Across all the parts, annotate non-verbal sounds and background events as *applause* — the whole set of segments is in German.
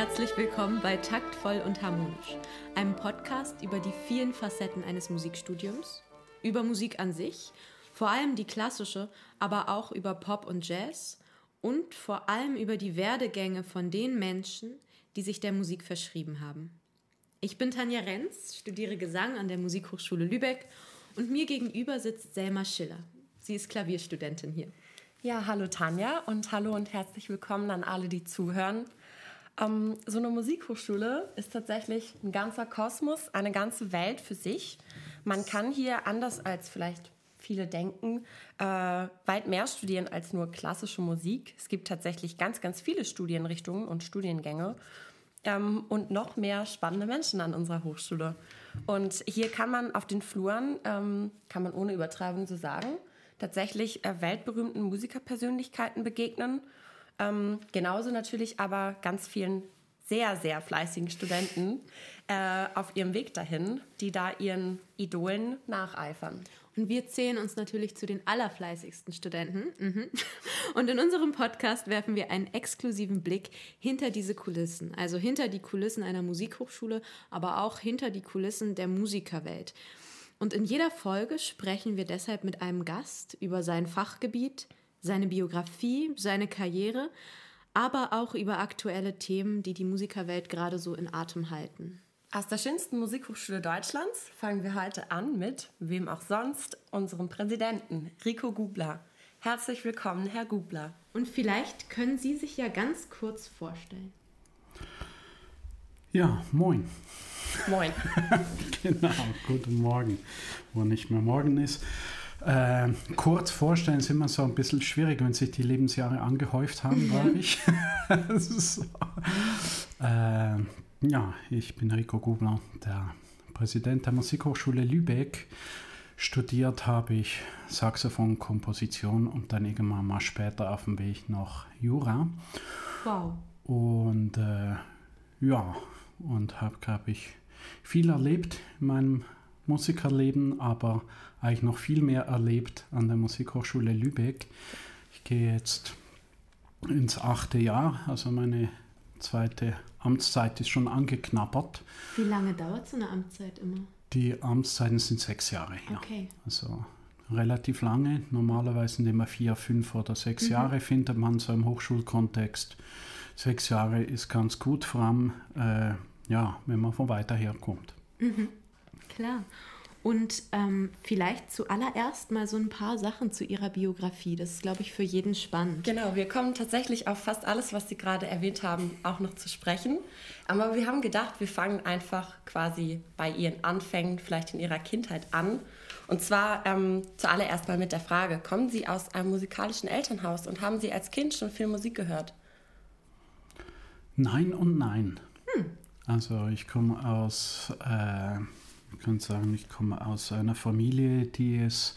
Herzlich willkommen bei Taktvoll und Harmonisch, einem Podcast über die vielen Facetten eines Musikstudiums, über Musik an sich, vor allem die klassische, aber auch über Pop und Jazz und vor allem über die Werdegänge von den Menschen, die sich der Musik verschrieben haben. Ich bin Tanja Renz, studiere Gesang an der Musikhochschule Lübeck und mir gegenüber sitzt Selma Schiller. Sie ist Klavierstudentin hier. Ja, hallo Tanja und hallo und herzlich willkommen an alle, die zuhören. Ähm, so eine Musikhochschule ist tatsächlich ein ganzer Kosmos, eine ganze Welt für sich. Man kann hier anders als vielleicht viele denken, äh, weit mehr studieren als nur klassische Musik. Es gibt tatsächlich ganz, ganz viele Studienrichtungen und Studiengänge ähm, und noch mehr spannende Menschen an unserer Hochschule. Und hier kann man auf den Fluren, ähm, kann man ohne Übertreibung so sagen, tatsächlich äh, weltberühmten Musikerpersönlichkeiten begegnen. Ähm, genauso natürlich aber ganz vielen sehr, sehr fleißigen Studenten äh, auf ihrem Weg dahin, die da ihren Idolen nacheifern. Und wir zählen uns natürlich zu den allerfleißigsten Studenten. Mhm. Und in unserem Podcast werfen wir einen exklusiven Blick hinter diese Kulissen, also hinter die Kulissen einer Musikhochschule, aber auch hinter die Kulissen der Musikerwelt. Und in jeder Folge sprechen wir deshalb mit einem Gast über sein Fachgebiet, seine Biografie, seine Karriere, aber auch über aktuelle Themen, die die Musikerwelt gerade so in Atem halten. Aus der schönsten Musikhochschule Deutschlands fangen wir heute an mit, wem auch sonst, unserem Präsidenten, Rico Gubler. Herzlich willkommen, Herr Gubler. Und vielleicht können Sie sich ja ganz kurz vorstellen. Ja, moin. Moin. *laughs* genau, guten Morgen, wo nicht mehr morgen ist. Äh, kurz vorstellen ist immer so ein bisschen schwierig, wenn sich die Lebensjahre angehäuft haben, glaube ich. *laughs* so. äh, ja, ich bin Rico Gubler, der Präsident der Musikhochschule Lübeck. Studiert habe ich Saxophon, Komposition und dann irgendwann mal später auf dem Weg noch Jura. Wow. Und äh, ja, und habe, glaube ich, viel erlebt in meinem Musikerleben, aber eigentlich noch viel mehr erlebt an der Musikhochschule Lübeck. Ich gehe jetzt ins achte Jahr, also meine zweite Amtszeit ist schon angeknabbert. Wie lange dauert so eine Amtszeit immer? Die Amtszeiten sind sechs Jahre. Ja. Okay. Also relativ lange. Normalerweise sind immer vier, fünf oder sechs mhm. Jahre, findet man so im Hochschulkontext. Sechs Jahre ist ganz gut, vor allem äh, ja, wenn man von weiter her kommt. Mhm. Klar. Und ähm, vielleicht zuallererst mal so ein paar Sachen zu Ihrer Biografie. Das ist, glaube ich, für jeden spannend. Genau, wir kommen tatsächlich auf fast alles, was Sie gerade erwähnt haben, auch noch zu sprechen. Aber wir haben gedacht, wir fangen einfach quasi bei Ihren Anfängen, vielleicht in Ihrer Kindheit an. Und zwar ähm, zuallererst mal mit der Frage, kommen Sie aus einem musikalischen Elternhaus und haben Sie als Kind schon viel Musik gehört? Nein und nein. Hm. Also ich komme aus... Äh ich kann sagen, ich komme aus einer Familie, die es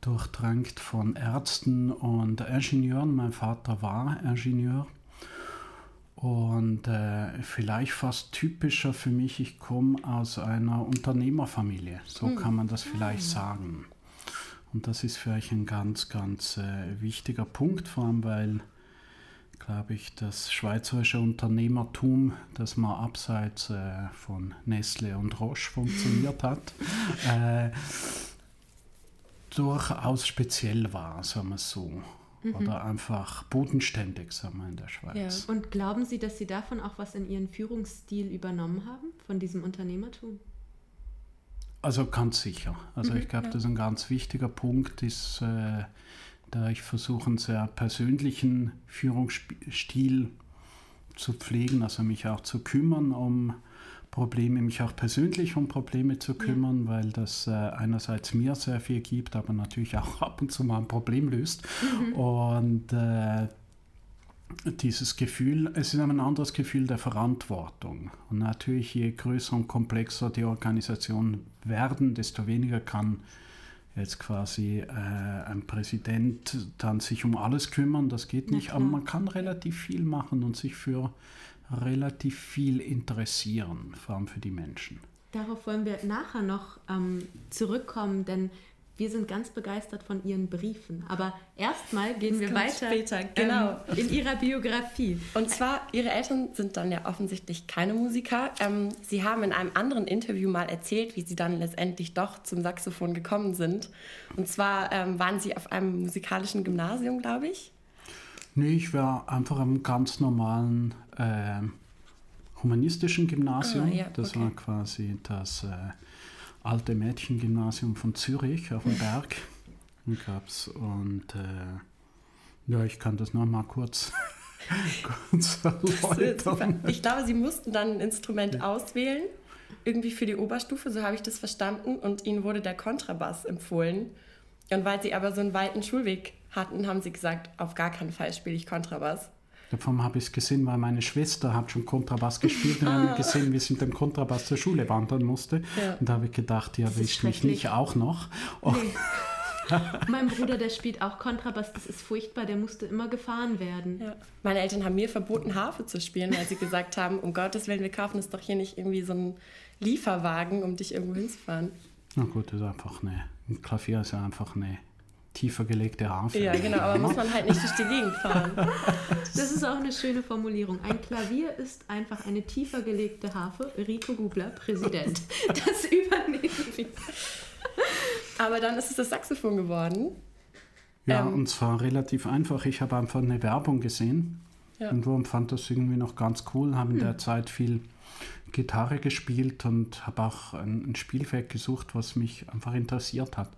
durchdrängt von Ärzten und Ingenieuren. Mein Vater war Ingenieur. Und äh, vielleicht fast typischer für mich, ich komme aus einer Unternehmerfamilie. So hm. kann man das vielleicht ah. sagen. Und das ist für euch ein ganz, ganz äh, wichtiger Punkt, vor allem weil glaube ich, das schweizerische Unternehmertum, das mal abseits äh, von Nestle und Roche funktioniert hat, *laughs* äh, durchaus speziell war, sagen wir so. Mhm. Oder einfach bodenständig, sagen wir in der Schweiz. Ja. Und glauben Sie, dass Sie davon auch was in Ihren Führungsstil übernommen haben, von diesem Unternehmertum? Also ganz sicher. Also mhm, ich glaube, ja. das ist ein ganz wichtiger Punkt, ist äh, da ich versuche, einen sehr persönlichen Führungsstil zu pflegen, also mich auch zu kümmern um Probleme, mich auch persönlich um Probleme zu kümmern, ja. weil das äh, einerseits mir sehr viel gibt, aber natürlich auch *laughs* ab und zu mal ein Problem löst. Mhm. Und äh, dieses Gefühl, es ist ein anderes Gefühl der Verantwortung. Und natürlich, je größer und komplexer die Organisationen werden, desto weniger kann jetzt quasi äh, ein Präsident dann sich um alles kümmern, das geht nicht, aber man kann relativ viel machen und sich für relativ viel interessieren, vor allem für die Menschen. Darauf wollen wir nachher noch ähm, zurückkommen, denn wir sind ganz begeistert von ihren Briefen. Aber erstmal gehen Das wir weiter später, genau. ähm, in ihrer Biografie. Und zwar, ihre Eltern sind dann ja offensichtlich keine Musiker. Ähm, sie haben in einem anderen Interview mal erzählt, wie sie dann letztendlich doch zum Saxophon gekommen sind. Und zwar ähm, waren sie auf einem musikalischen Gymnasium, glaube ich. Nee, ich war einfach am ganz normalen äh, humanistischen Gymnasium. Ah, ja, das okay. war quasi das äh, alte Mädchengymnasium von Zürich auf dem Berg. Und gab's und äh, ja, ich kann das noch mal kurz, *laughs* kurz erläutern. Ich glaube, sie mussten dann ein Instrument auswählen, irgendwie für die Oberstufe, so habe ich das verstanden. Und ihnen wurde der Kontrabass empfohlen. Und weil sie aber so einen weiten Schulweg hatten, haben sie gesagt, auf gar keinen Fall spiele ich Kontrabass. Davon habe ich es gesehen, weil meine Schwester hat schon Kontrabass gespielt und wir haben gesehen, wie sie mit dem Kontrabass zur Schule wandern musste. Ja. Und da habe ich gedacht, ja, willst mich nicht auch noch? Oh, Nee. *laughs* mein Bruder, der spielt auch Kontrabass, das ist furchtbar, der musste immer gefahren werden. Ja. Meine Eltern haben mir verboten, Harfe zu spielen, weil sie gesagt haben, um Gottes Willen, wir kaufen es doch hier nicht irgendwie so einen Lieferwagen, um dich irgendwo hinzufahren. Na gut, das ist einfach eine, ein Klavier ist ja einfach eine tiefer gelegte Harfe. Ja, genau, aber muss man halt nicht *laughs* durch die Gegend fahren. Das ist auch eine schöne Formulierung. Ein Klavier ist einfach eine tiefer gelegte Harfe. Rico Gubler, Präsident. *laughs* Das übernehmen wir. Aber dann ist es das Saxophon geworden. Ja, Ähm. und zwar relativ einfach. Ich habe einfach eine Werbung gesehen Ja. und warum fand das irgendwie noch ganz cool. Habe in der Zeit viel Gitarre gespielt und habe auch ein, ein Spielfeld gesucht, was mich einfach interessiert hat.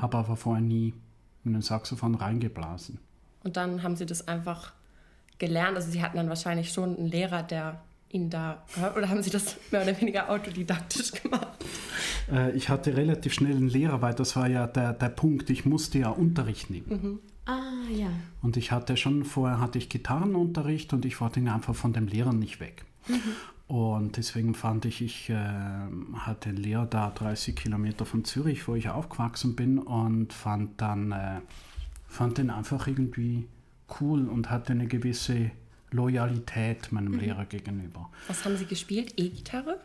Habe aber vorher nie in den Saxophon reingeblasen. Und dann haben sie das einfach gelernt. Also sie hatten dann wahrscheinlich schon einen Lehrer, der ihnen da gehört. *laughs* Oder haben sie das mehr oder weniger autodidaktisch gemacht? Äh, ich hatte relativ schnell einen Lehrer, weil das war ja der, der Punkt. Ich musste ja Unterricht nehmen. Mhm. Ah, ja. Und ich hatte schon vorher hatte ich Gitarrenunterricht und ich wollte ihn einfach von dem Lehrer nicht weg. Und deswegen fand ich, ich äh, hatte Lehrer da 30 Kilometer von Zürich, wo ich aufgewachsen bin und fand dann äh, fand den einfach irgendwie cool und hatte eine gewisse Loyalität meinem Lehrer gegenüber. Was haben sie gespielt? E-Gitarre?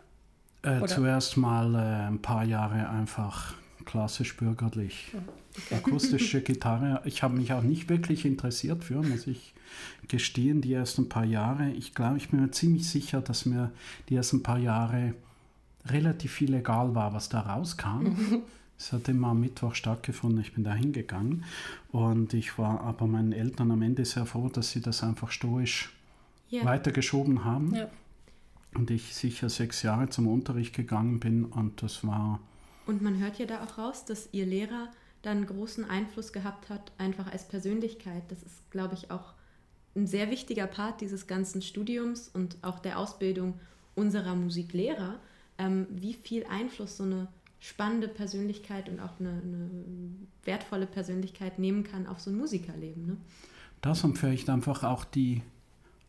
Äh, zuerst mal äh, ein paar Jahre einfach klassisch bürgerlich. Akustische *laughs* Gitarre. Ich habe mich auch nicht wirklich interessiert für, muss ich gestehen, die ersten paar Jahre. Ich glaube, ich bin mir ziemlich sicher, dass mir die ersten paar Jahre relativ viel egal war, was da rauskam. *laughs* Es hat immer am Mittwoch stattgefunden, ich bin da hingegangen und ich war aber meinen Eltern am Ende sehr froh, dass sie das einfach stoisch Ja. weitergeschoben haben. Ja. Und ich sicher sechs Jahre zum Unterricht gegangen bin und das war, Und man hört ja da auch raus, dass ihr Lehrer da einen großen Einfluss gehabt hat, einfach als Persönlichkeit. Das ist, glaube ich, auch ein sehr wichtiger Part dieses ganzen Studiums und auch der Ausbildung unserer Musiklehrer, ähm, wie viel Einfluss so eine spannende Persönlichkeit und auch eine, eine wertvolle Persönlichkeit nehmen kann auf so ein Musikerleben. Ne? das und vielleicht einfach auch die,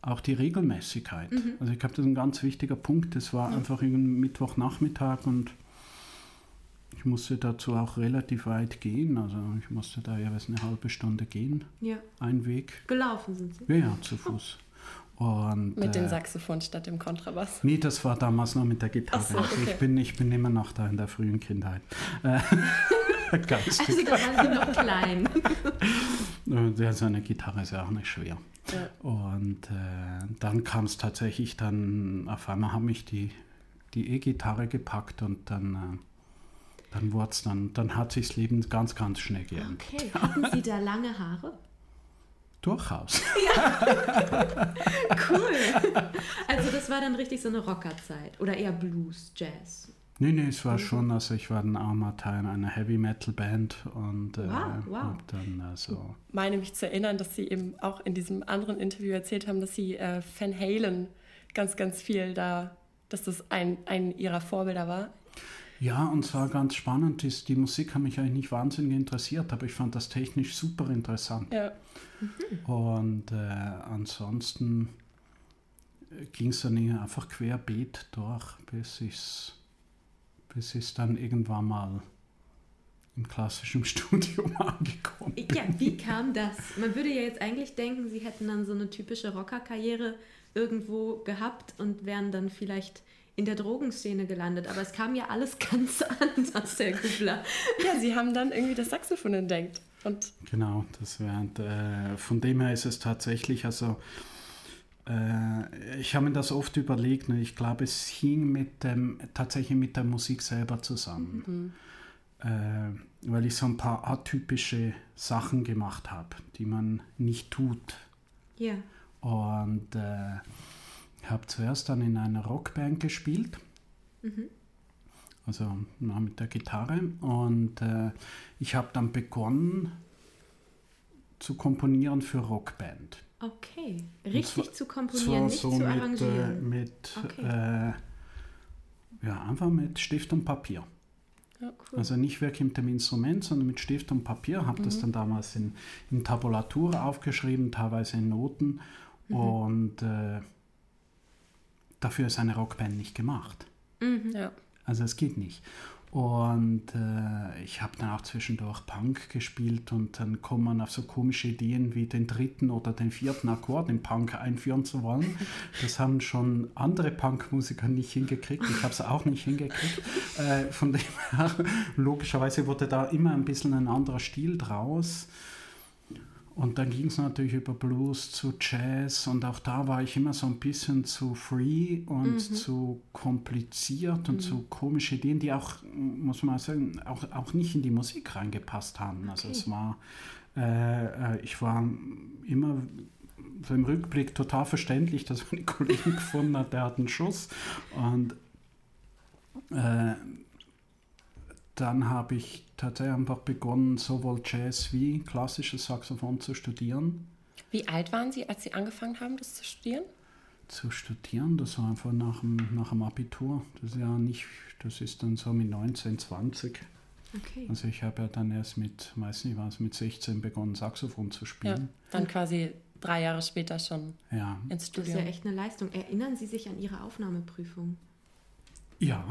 auch die Regelmäßigkeit. Also ich glaube, das ist ein ganz wichtiger Punkt. Es war einfach irgendein Mittwochnachmittag und ich musste dazu auch relativ weit gehen. Also ich musste da ja eine halbe Stunde gehen, Ja, ein Weg. gelaufen sind sie. Ja, ja, zu Fuß. Und, Mit dem äh, Saxophon statt dem Kontrabass. Nee, das war damals noch mit der Gitarre. So, Also okay. ich, bin, ich bin immer noch da in der frühen Kindheit. Äh, *laughs* Geistig. Also da waren sie noch klein. *laughs* Äh, Ja, so eine Gitarre ist ja auch nicht schwer. Ja. Und äh, dann kam es tatsächlich dann, auf einmal haben mich die die E-Gitarre gepackt und dann, äh, dann wurde es dann, dann hat sich das Leben ganz, ganz schnell geändert. Okay, hatten sie da lange Haare? Durchaus. *laughs* Cool. Also das war dann richtig so eine Rockerzeit oder eher Blues, Jazz. Nee, nee, es war schon, also ich war dann auch mal Teil einer Heavy Metal Band und äh, Wow, wow. hab dann also meine mich zu erinnern, dass sie eben auch in diesem anderen Interview erzählt haben, dass sie äh, Van Halen ganz, ganz viel da, dass das ein, ein ihrer Vorbilder war. Ja, und zwar ganz spannend ist, die Musik hat mich eigentlich nicht wahnsinnig interessiert, aber ich fand das technisch super interessant. Ja. Und äh, ansonsten ging es dann einfach querbeet durch, bis ich bis ich's dann irgendwann mal im klassischen *laughs* Studium angekommen bin. Ja, wie kam das? Man würde ja jetzt eigentlich denken, sie hätten dann so eine typische Rockerkarriere irgendwo gehabt und wären dann vielleicht in der Drogenszene gelandet, aber es kam ja alles *laughs* ganz anders, Herr Kubler. Ja, Sie haben dann irgendwie das Saxophon entdeckt. Und genau, das während, äh, von dem her ist es tatsächlich, also äh, ich habe mir das oft überlegt und ich glaube, es hing mit dem, tatsächlich mit der Musik selber zusammen. Mhm. Äh, weil ich so ein paar atypische Sachen gemacht habe, die man nicht tut. Ja. Und äh, habe zuerst dann in einer Rockband gespielt. Mhm. Also mit der Gitarre. Und äh, ich habe dann begonnen zu komponieren für Rockband. Okay, richtig zwar, zu komponieren, nicht so zu mit, arrangieren. mit okay. äh, ja, einfach mit Stift und Papier. Ja, cool. Also nicht wirklich mit dem Instrument, sondern mit Stift und Papier. Habe mhm. das dann damals in, in Tabulatur aufgeschrieben, teilweise in Noten. Mhm. Und äh, dafür ist eine Rockband nicht gemacht. Mhm. Ja. Also es geht nicht. Und äh, ich habe dann auch zwischendurch Punk gespielt und dann kommt man auf so komische Ideen wie den dritten oder den vierten Akkord im Punk einführen zu wollen. Das haben schon andere Punkmusiker nicht hingekriegt. Ich habe es auch nicht hingekriegt. Äh, von dem her, logischerweise wurde da immer ein bisschen ein anderer Stil draus. Und dann ging es natürlich über Blues zu Jazz und auch da war ich immer so ein bisschen zu free und mhm. zu kompliziert und mhm. zu komische Ideen, die auch, muss man sagen, auch, auch nicht in die Musik reingepasst haben. Also okay. Also es war, äh, äh, ich war immer so im Rückblick total verständlich, dass mein Kollege *laughs* gefunden hat, der hat einen Schuss und äh, dann habe ich tatsächlich einfach begonnen, sowohl Jazz wie klassisches Saxophon zu studieren. Wie alt waren Sie, als Sie angefangen haben, das zu studieren? Zu studieren, das war einfach nach dem, nach dem Abitur. Das ist ja nicht, das ist dann so mit 19, 20. Okay. Also ich habe ja dann erst mit, weiß nicht was, mit 16 begonnen, Saxophon zu spielen. Ja, dann quasi drei Jahre später schon ja. ins Studium. Das ist ja echt eine Leistung. Erinnern Sie sich an Ihre Aufnahmeprüfung? Ja,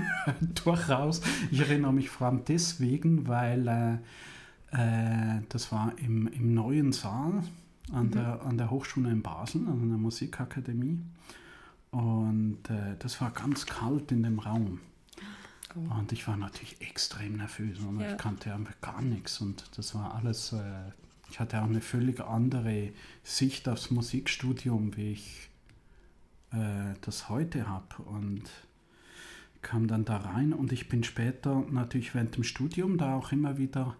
*laughs* durchaus. Ich erinnere mich vor allem deswegen, weil äh, äh, das war im, im neuen Saal an, mhm. der, an der Hochschule in Basel, an der Musikakademie. Und äh, das war ganz kalt in dem Raum. Oh. Und ich war natürlich extrem nervös und ja. ich kannte einfach gar nichts. Und das war alles, äh, ich hatte auch eine völlig andere Sicht aufs Musikstudium, wie ich äh, das heute habe. Und kam dann da rein und ich bin später natürlich während dem Studium da auch immer wieder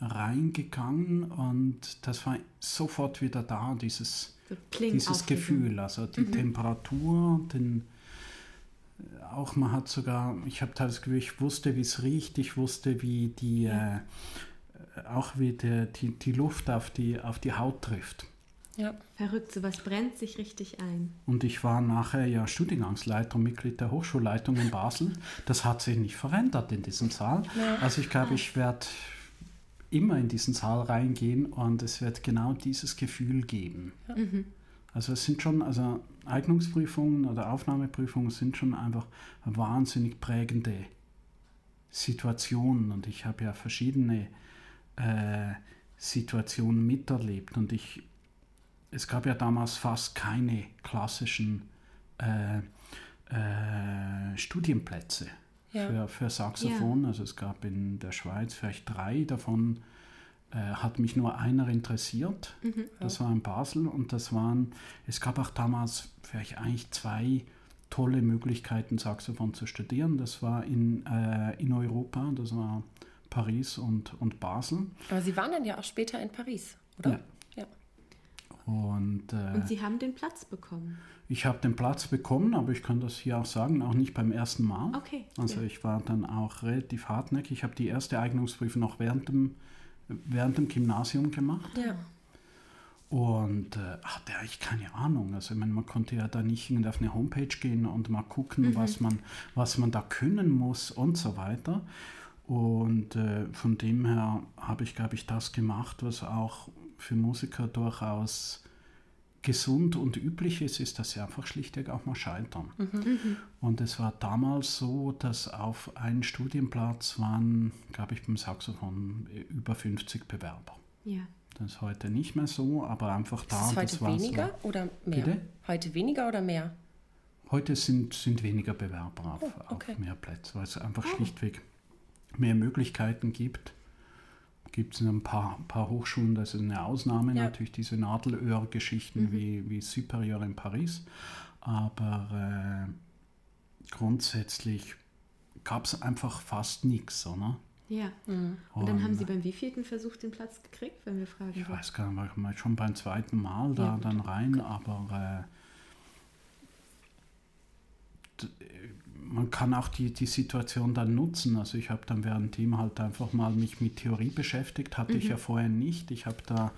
reingegangen und das war sofort wieder da, dieses, dieses Gefühl, also die mhm. Temperatur, den, auch man hat sogar, ich habe teilweise Gefühl, ich wusste, wie es riecht, ich wusste, wie die, ja. äh, auch wie der, die, die Luft auf die, auf die Haut trifft. Ja. Verrückt, sowas brennt sich richtig ein. Und ich war nachher ja Studiengangsleiter und Mitglied der Hochschulleitung in Basel. Das hat sich nicht verändert in diesem Saal. Ja. Also ich glaube, ich werde immer in diesen Saal reingehen und es wird genau dieses Gefühl geben. Ja. Mhm. Also es sind schon, also Eignungsprüfungen oder Aufnahmeprüfungen sind schon einfach wahnsinnig prägende Situationen und ich habe ja verschiedene äh, Situationen miterlebt und ich es gab ja damals fast keine klassischen äh, äh, Studienplätze ja. für, für Saxophon. Ja. Also es gab in der Schweiz vielleicht drei, davon äh, hat mich nur einer interessiert. Mhm. Das war in Basel und das waren, es gab auch damals vielleicht eigentlich zwei tolle Möglichkeiten, Saxophon zu studieren. Das war in, äh, in Europa, das war Paris und, und Basel. Aber Sie waren dann ja auch später in Paris, oder? Ja. Und, äh, und Sie haben den Platz bekommen? Ich habe den Platz bekommen, aber ich kann das hier auch sagen, auch nicht beim ersten Mal. Okay. Also ja. ich war dann auch relativ hartnäckig. Ich habe die erste Eignungsprüfung noch während dem, während dem Gymnasium gemacht. Ja. Und äh, hatte eigentlich keine Ahnung. Also ich meine, man konnte ja da nicht auf eine Homepage gehen und mal gucken, mhm. was, man, was man da können muss und so weiter. Und äh, von dem her habe ich, glaube ich, das gemacht, was auch für Musiker durchaus gesund und üblich ist, ist, dass sie einfach schlichtweg auch mal scheitern. Mhm. mhm. Und es war damals so, dass auf einen Studienplatz waren, glaube ich, beim Saxophon über 50 Bewerber. Ja. Das ist heute nicht mehr so, aber einfach da. Ist es heute weniger so. oder mehr? Bitte? Heute weniger oder mehr? Heute sind, sind weniger Bewerber auf, Oh, okay. auf mehr Plätze, weil es einfach schlichtweg mehr Möglichkeiten gibt. Gibt es in ein paar, paar Hochschulen, das ist eine Ausnahme, Ja. natürlich diese Nadelöhr-Geschichten wie, wie Superior in Paris. Aber äh, grundsätzlich gab es einfach fast nichts, oder? Ja. Mhm. Und dann haben Und- Sie beim wievielten Versuch den Platz gekriegt, wenn wir fragen Ich weiß gar nicht, war ich mal schon beim zweiten Mal da Ja, dann rein, aber äh, man kann auch die, die Situation dann nutzen. Also ich habe dann während dem halt einfach mal mich mit Theorie beschäftigt, hatte Mhm. ich ja vorher nicht. Ich habe da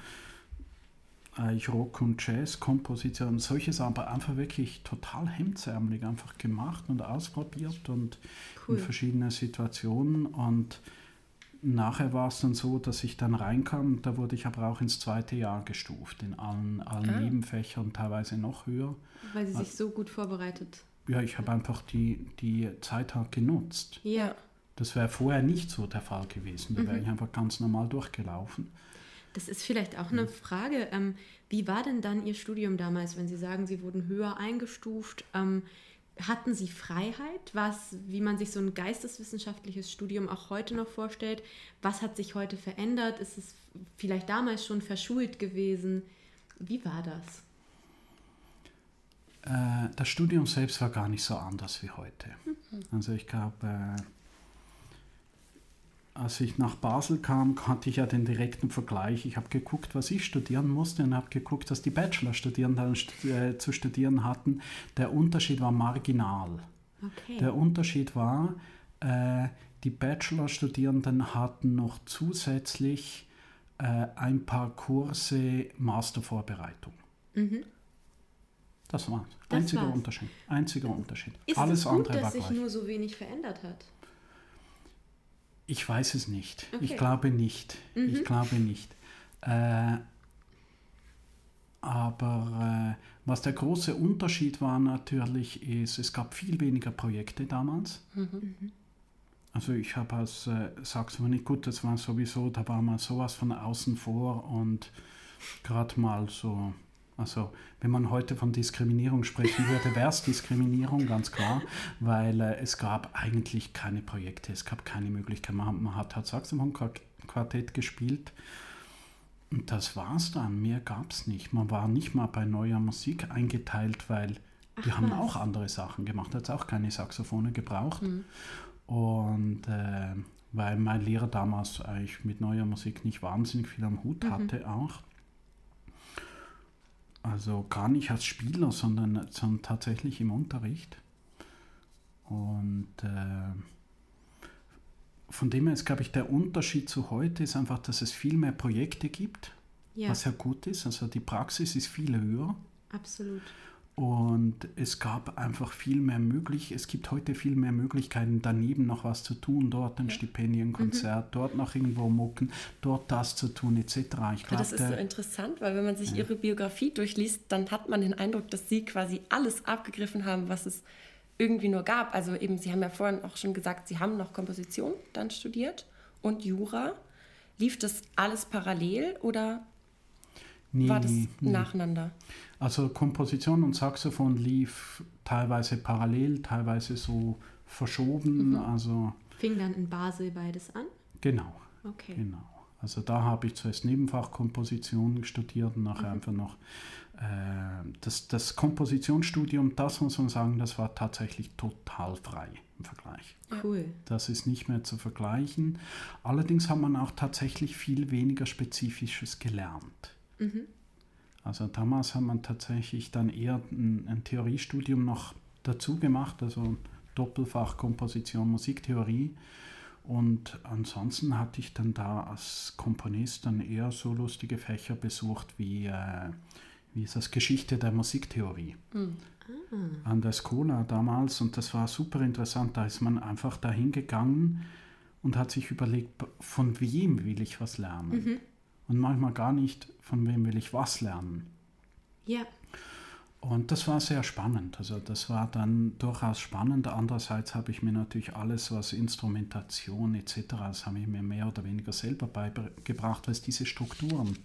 eigentlich Rock- und Jazz-Kompositionen, solches aber einfach wirklich total hemdsärmelig einfach gemacht und ausprobiert und Cool. in verschiedene Situationen und nachher war es dann so, dass ich dann reinkam, da wurde ich aber auch ins zweite Jahr gestuft, in allen, allen Ah. Nebenfächern, teilweise noch höher. Weil Sie sich so gut vorbereitet. Ja, ich habe einfach die, die Zeit halt genutzt. Ja. Das wäre vorher nicht so der Fall gewesen. Da wäre Mhm. ich einfach ganz normal durchgelaufen. Das ist vielleicht auch eine Frage. Ähm, wie war denn dann Ihr Studium damals, wenn Sie sagen, Sie wurden höher eingestuft? Ähm, hatten Sie Freiheit? Was, wie man sich so ein geisteswissenschaftliches Studium auch heute noch vorstellt? Was hat sich heute verändert? Ist es vielleicht damals schon verschult gewesen? Wie war das? Äh, das Studium selbst war gar nicht so anders wie heute. Also ich glaube, äh, als ich nach Basel kam, hatte ich ja den direkten Vergleich. Ich habe geguckt, was ich studieren musste und habe geguckt, was die Bachelorstudierenden stu- äh, zu studieren hatten. Der Unterschied war marginal. Okay. Der Unterschied war, äh, die Bachelorstudierenden hatten noch zusätzlich äh, ein paar Kurse Mastervorbereitung. Mhm. Das war's. Das Einziger war's. Unterschied. Einziger Unterschied. Ist Alles es gut, andere war dass sich gleich. nur so wenig verändert hat? Ich weiß es nicht. Ich Okay. glaube nicht. Mhm. Ich glaube nicht. Äh, aber äh, was der große Unterschied war natürlich, ist, es gab viel weniger Projekte damals. Mhm. Also ich habe als äh, Saxophonist, gut, das war sowieso, da war mal sowas von außen vor und gerade mal so, also wenn man heute von Diskriminierung sprechen würde, wäre es Diskriminierung, ganz klar, weil äh, es gab eigentlich keine Projekte, es gab keine Möglichkeit. Man, hat- man hat halt Saxophon-Quartett gespielt und das war's dann, mehr gab es nicht. Man war nicht mal bei neuer Musik eingeteilt, weil die Ach, haben was. auch andere Sachen gemacht, hat auch keine Saxophone gebraucht. Mhm. Und äh, weil mein Lehrer damals eigentlich mit neuer Musik nicht wahnsinnig viel am Hut Mhm. hatte auch. Also gar nicht als Spieler, sondern, sondern tatsächlich im Unterricht. Und äh, von dem her ist, glaube ich, der Unterschied zu heute ist einfach, dass es viel mehr Projekte gibt, Ja, was ja gut ist. Also die Praxis ist viel höher. absolut. Und es gab einfach viel mehr möglich. Es gibt heute viel mehr Möglichkeiten, daneben noch was zu tun. Dort ein Stipendienkonzert, dort noch irgendwo mucken, dort das zu tun, etc. Ich Aber glaube, das ist so interessant, weil wenn man sich ihre Biografie durchliest, dann hat man den Eindruck, dass sie quasi alles abgegriffen haben, was es irgendwie nur gab. Also eben, Sie haben ja vorhin auch schon gesagt, Sie haben noch Komposition dann studiert und Jura. Lief das alles parallel oder nie, war das nie. nacheinander? Also Komposition und Saxophon lief teilweise parallel, teilweise so verschoben. Also Fing dann in Basel beides an? genau, Okay. genau. Also da habe ich zuerst Nebenfach Komposition studiert und Mhm. nachher einfach noch äh, das, das Kompositionsstudium, das muss man sagen, das war tatsächlich total frei im Vergleich. Cool. Das ist nicht mehr zu vergleichen. Allerdings hat man auch tatsächlich viel weniger Spezifisches gelernt. Mhm. Also damals hat man tatsächlich dann eher ein, ein Theoriestudium noch dazu gemacht, also Doppelfach Komposition, Musiktheorie. Und ansonsten hatte ich dann da als Komponist dann eher so lustige Fächer besucht wie, äh, wie ist das Geschichte der Musiktheorie an der Skola damals und das war super interessant. Da ist man einfach dahin gegangen und hat sich überlegt, von wem will ich was lernen? Und manchmal gar nicht, von wem will ich was lernen. Ja, Und das war sehr spannend. Also das war dann durchaus spannend. Andererseits habe ich mir natürlich alles, was Instrumentation etc., das habe ich mir mehr oder weniger selber beigebracht, weil es diese Strukturen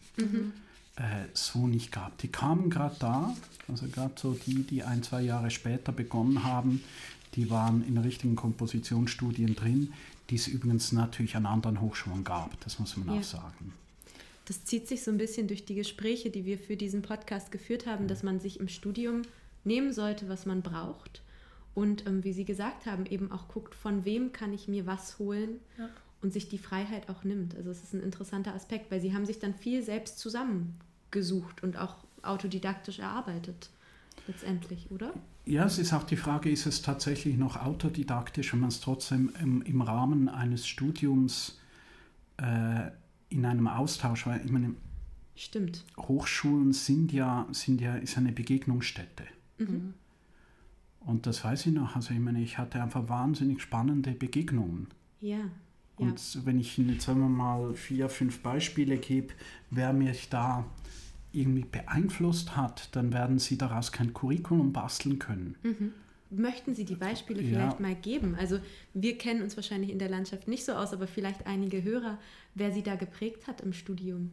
äh, so nicht gab. Die kamen gerade da, also gerade so die, die ein, zwei Jahre später begonnen haben, die waren in richtigen Kompositionsstudien drin, die es übrigens natürlich an anderen Hochschulen gab, das muss man ja. auch sagen. Das zieht sich so ein bisschen durch die Gespräche, die wir für diesen Podcast geführt haben, dass man sich im Studium nehmen sollte, was man braucht. Und ähm, wie Sie gesagt haben, eben auch guckt, von wem kann ich mir was holen ja. und sich die Freiheit auch nimmt. Also es ist ein interessanter Aspekt, weil Sie haben sich dann viel selbst zusammengesucht und auch autodidaktisch erarbeitet, letztendlich, oder? Ja, es ist auch die Frage, ist es tatsächlich noch autodidaktisch, wenn man es trotzdem im, im Rahmen eines Studiums äh, in einem Austausch, weil ich meine, Stimmt. Hochschulen sind ja, sind ja ist eine Begegnungsstätte. Mhm. Und das weiß ich noch. Also ich meine, ich hatte einfach wahnsinnig spannende Begegnungen. Ja. Und ja. wenn ich Ihnen jetzt sagen wir mal vier, fünf Beispiele gebe, wer mich da irgendwie beeinflusst hat, dann werden Sie daraus kein Curriculum basteln können. Mhm. Möchten Sie die Beispiele ja. vielleicht mal geben? Also wir kennen uns wahrscheinlich in der Landschaft nicht so aus, aber vielleicht einige Hörer, wer Sie da geprägt hat im Studium.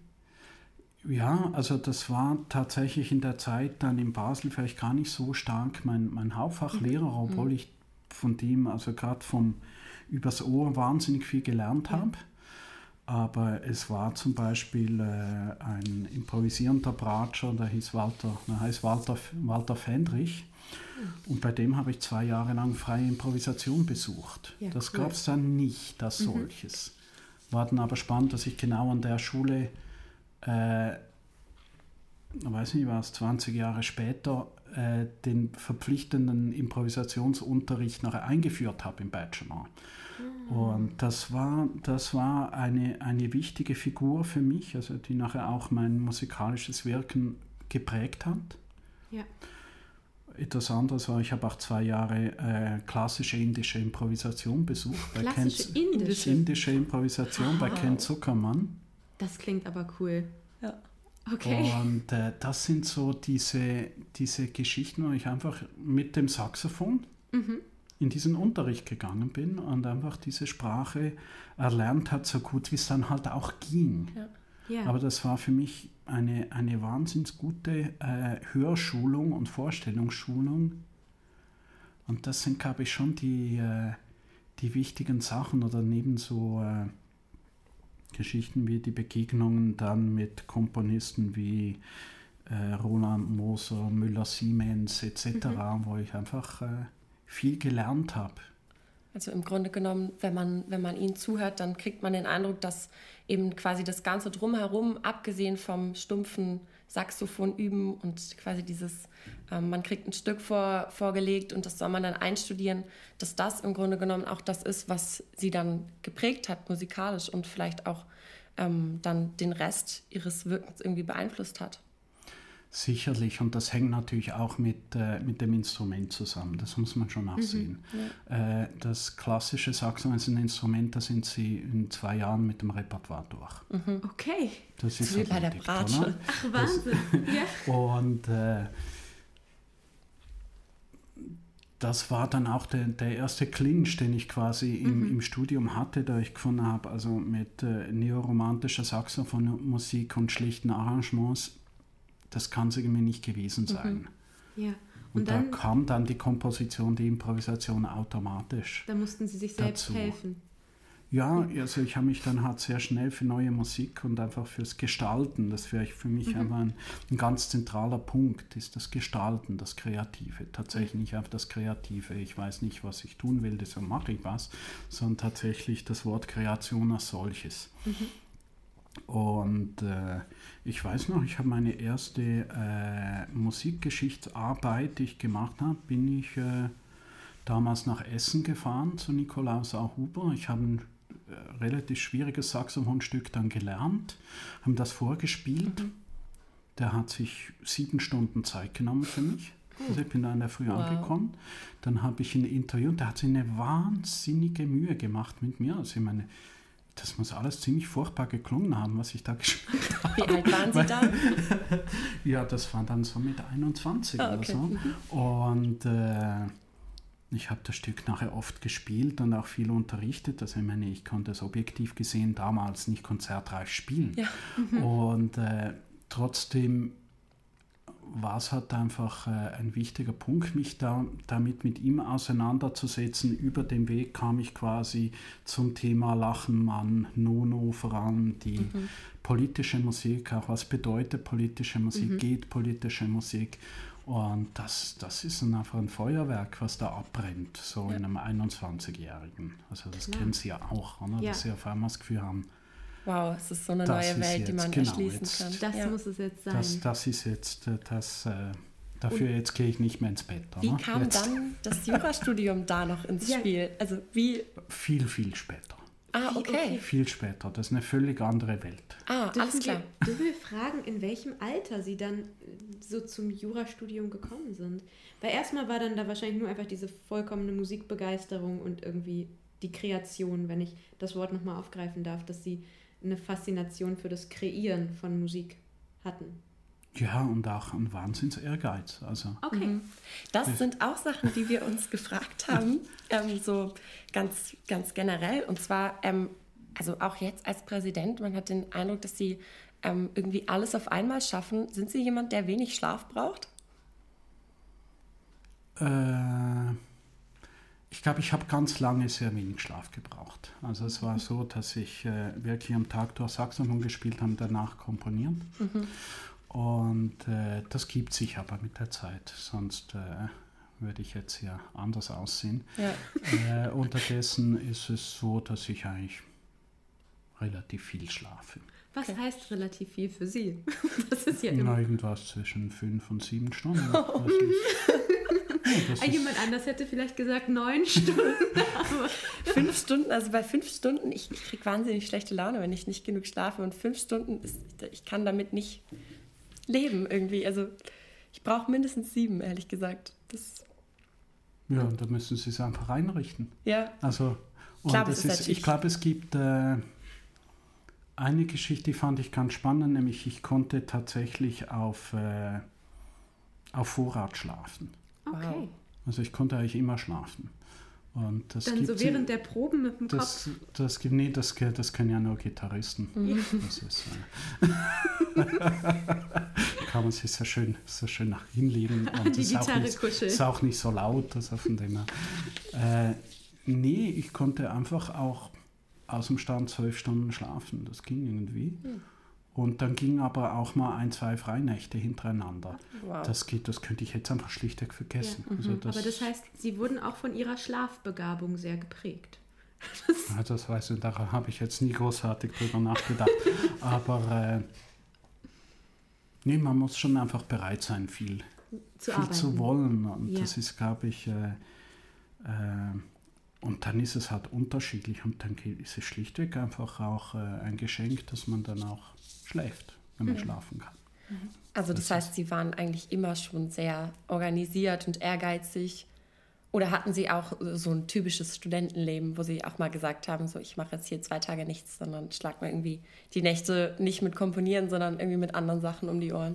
Ja, also das war tatsächlich in der Zeit dann in Basel vielleicht gar nicht so stark mein, mein Hauptfachlehrer, mhm. obwohl mhm. ich von dem, also gerade vom übers Ohr wahnsinnig viel gelernt habe. Aber es war zum Beispiel äh, ein improvisierender Bratscher, der hieß Walter, der heißt Walter, Walter Fendrich. Und bei dem habe ich zwei Jahre lang freie Improvisation besucht. Ja, das cool. gab es dann nicht, das mhm. solches. War dann aber spannend, dass ich genau an der Schule, äh, weiß nicht was, 20 Jahre später, äh, den verpflichtenden Improvisationsunterricht nachher eingeführt habe im Bachelor. Mhm. Und das war, das war eine, eine wichtige Figur für mich, also die nachher auch mein musikalisches Wirken geprägt hat. Ja. Etwas anderes war, ich habe auch zwei Jahre äh, klassische indische Improvisation besucht. Klassische Ken, indische? indische Improvisation bei Ken Zuckermann. Das klingt aber cool. Ja. Okay. Und äh, das sind so diese, diese Geschichten, wo ich einfach mit dem Saxophon mhm. in diesen Unterricht gegangen bin und einfach diese Sprache erlernt hat, so gut wie es dann halt auch ging. Ja. Ja. Aber das war für mich eine, eine wahnsinnig gute äh, Hörschulung und Vorstellungsschulung. Und das sind, glaube ich, schon die, äh, die wichtigen Sachen oder neben so äh, Geschichten wie die Begegnungen dann mit Komponisten wie äh, Roland Moser, Müller-Siemens etc., mhm. wo ich einfach äh, viel gelernt habe. Also im Grunde genommen, wenn man, wenn man ihnen zuhört, dann kriegt man den Eindruck, dass eben quasi das Ganze drumherum, abgesehen vom stumpfen Saxophon üben und quasi dieses, ähm, man kriegt ein Stück vor, vorgelegt und das soll man dann einstudieren, dass das im Grunde genommen auch das ist, was sie dann geprägt hat musikalisch und vielleicht auch ähm, dann den Rest ihres Wirkens irgendwie beeinflusst hat. Sicherlich, und das hängt natürlich auch mit, äh, mit dem Instrument zusammen, das muss man schon auch mhm, sehen. Ja. Äh, das klassische Saxophon ist ein Instrument, da sind Sie in zwei Jahren mit dem Repertoire durch. Mhm. Okay. Das ist wie bei der Bratsche. Ach, Wahnsinn. Das, *laughs* ja. Und äh, das war dann auch der, der erste Clinch, den ich quasi im, mhm. im Studium hatte, da ich gefunden habe, also mit äh, neoromantischer Saxophonmusik und schlichten Arrangements das kann es irgendwie nicht gewesen sein. Mhm. Ja. Und, und dann, da kam dann die Komposition, die Improvisation automatisch. Da mussten Sie sich selbst dazu. helfen. Ja, also ich habe mich dann halt sehr schnell für neue Musik und einfach fürs Gestalten, das wäre für mich mhm. einfach ein, ein, ganz zentraler Punkt, ist das Gestalten, das Kreative. Tatsächlich nicht einfach das Kreative, ich weiß nicht, was ich tun will, deshalb mache ich was, sondern tatsächlich das Wort Kreation als solches. Mhm. Und äh, ich weiß noch, ich habe meine erste äh, Musikgeschichtsarbeit, die ich gemacht habe, bin ich äh, damals nach Essen gefahren zu Nikolaus A. Huber. Ich habe ein äh, relativ schwieriges Saxophonstück dann gelernt, haben das vorgespielt. Mhm. Der hat sich sieben Stunden Zeit genommen für mich. Also ich bin da in der Früh wow. angekommen. Dann habe ich ihn interviewt. Der hat sich eine wahnsinnige Mühe gemacht mit mir. Also ich meine, das muss alles ziemlich furchtbar geklungen haben, was ich da *laughs* gespielt habe. Wie alt waren Sie da? *laughs* ja, das war dann so mit 21 ah, okay. oder so. Mhm. Und äh, ich habe das Stück nachher oft gespielt und auch viel unterrichtet. Also ich meine, ich konnte es objektiv gesehen damals nicht konzertreif spielen. Ja. Mhm. Und äh, trotzdem war es halt einfach äh, ein wichtiger Punkt, mich da, damit mit ihm auseinanderzusetzen. Über den Weg kam ich quasi zum Thema Lachenmann, Nono, vor allem die mhm. politische Musik, auch was bedeutet politische Musik, mhm. geht politische Musik. Und das, das ist einfach ein Feuerwerk, was da abbrennt, so ja. in einem 21-Jährigen. Also das Klar. kennen Sie ja auch, oder? Ja. dass Sie auf einmal das Gefühl haben, Wow, es ist so eine neue Welt, jetzt, die man genau, erschließen jetzt, kann. Das ja. muss es jetzt sein. Das, das ist jetzt äh, das. Äh, dafür Und jetzt gehe ich nicht mehr ins Bett. Oder? Wie kam jetzt. dann das Jurastudium da noch ins ja. Spiel? Also wie? Viel, viel später. Ah, okay. okay. Viel später. Das ist eine völlig andere Welt. Ah, dürfen alles klar. Wir, dürfen wir fragen, in welchem Alter Sie dann so zum Jurastudium gekommen sind? Weil erstmal war dann da wahrscheinlich nur einfach diese vollkommene Musikbegeisterung und irgendwie die Kreation, wenn ich das Wort nochmal aufgreifen darf, dass Sie eine Faszination für das Kreieren von Musik hatten. Ja, und auch ein Wahnsinns-Ehrgeiz. Also. Okay. Mhm. Das sind auch Sachen, die wir uns gefragt haben, *laughs* ähm, so ganz, ganz generell. Und zwar, ähm, also auch jetzt als Präsident, man hat den Eindruck, dass Sie ähm, irgendwie alles auf einmal schaffen. Sind Sie jemand, der wenig Schlaf braucht? Äh ich glaube, ich habe ganz lange sehr wenig Schlaf gebraucht. Also es war so, dass ich äh, wirklich am Tag durch Saxophon gespielt habe, danach komponiert. Mhm. Und äh, das gibt sich aber mit der Zeit, sonst äh, würde ich jetzt hier anders aussehen. Ja. Äh, unterdessen ist es so, dass ich eigentlich relativ viel schlafe. Was okay. heißt relativ viel für Sie? *laughs* Das ist ja immer. Irgendwas zwischen fünf und sieben Stunden. *laughs* Oh. *laughs* Ja, Jemand anders hätte vielleicht gesagt neun Stunden. *laughs* fünf Stunden, also bei fünf Stunden, ich, ich kriege wahnsinnig schlechte Laune, wenn ich nicht genug schlafe. Und fünf Stunden, ist, ich kann damit nicht leben irgendwie. Also ich brauche mindestens sieben, ehrlich gesagt. Das ja, und da müssen Sie es einfach einrichten. Ja. Also, und Klar, ist, ist ich glaube, es gibt äh, eine Geschichte, die fand ich ganz spannend, nämlich ich konnte tatsächlich auf, äh, auf Vorrat schlafen. Okay. Also ich konnte eigentlich immer schlafen. Und das Dann so während der Proben mit dem das, Kopf? Das, nee, das, das können ja nur Gitarristen. Mhm. Das ist, äh, *laughs* kann man sich so schön, so schön nach hinlegen. *laughs* Und Die Gitarre ist kuscheln. Ist auch nicht so laut, also von dem. Äh, nee, ich konnte einfach auch aus dem Stand zwölf Stunden schlafen. Das ging irgendwie. Mhm. Und dann ging aber auch mal ein, zwei Freinächte hintereinander. Wow. Das geht, das könnte ich jetzt einfach schlichtweg vergessen. Ja. Also mhm. das, aber das heißt, Sie wurden auch von Ihrer Schlafbegabung sehr geprägt. *laughs* ja, das weiß ich, da habe ich jetzt nie großartig drüber nachgedacht. *laughs* aber äh, nee, man muss schon einfach bereit sein, viel zu, viel zu wollen. Und ja. das ist, glaube ich, äh, äh, und dann ist es halt unterschiedlich und dann ist es schlichtweg einfach auch äh, ein Geschenk, dass man dann auch schläft, wenn man mhm. schlafen kann. Mhm. Also das, das heißt, Sie waren eigentlich immer schon sehr organisiert und ehrgeizig. Oder hatten Sie auch so ein typisches Studentenleben, wo Sie auch mal gesagt haben, so ich mache jetzt hier zwei Tage nichts, sondern schlag mir irgendwie die Nächte nicht mit Komponieren, sondern irgendwie mit anderen Sachen um die Ohren?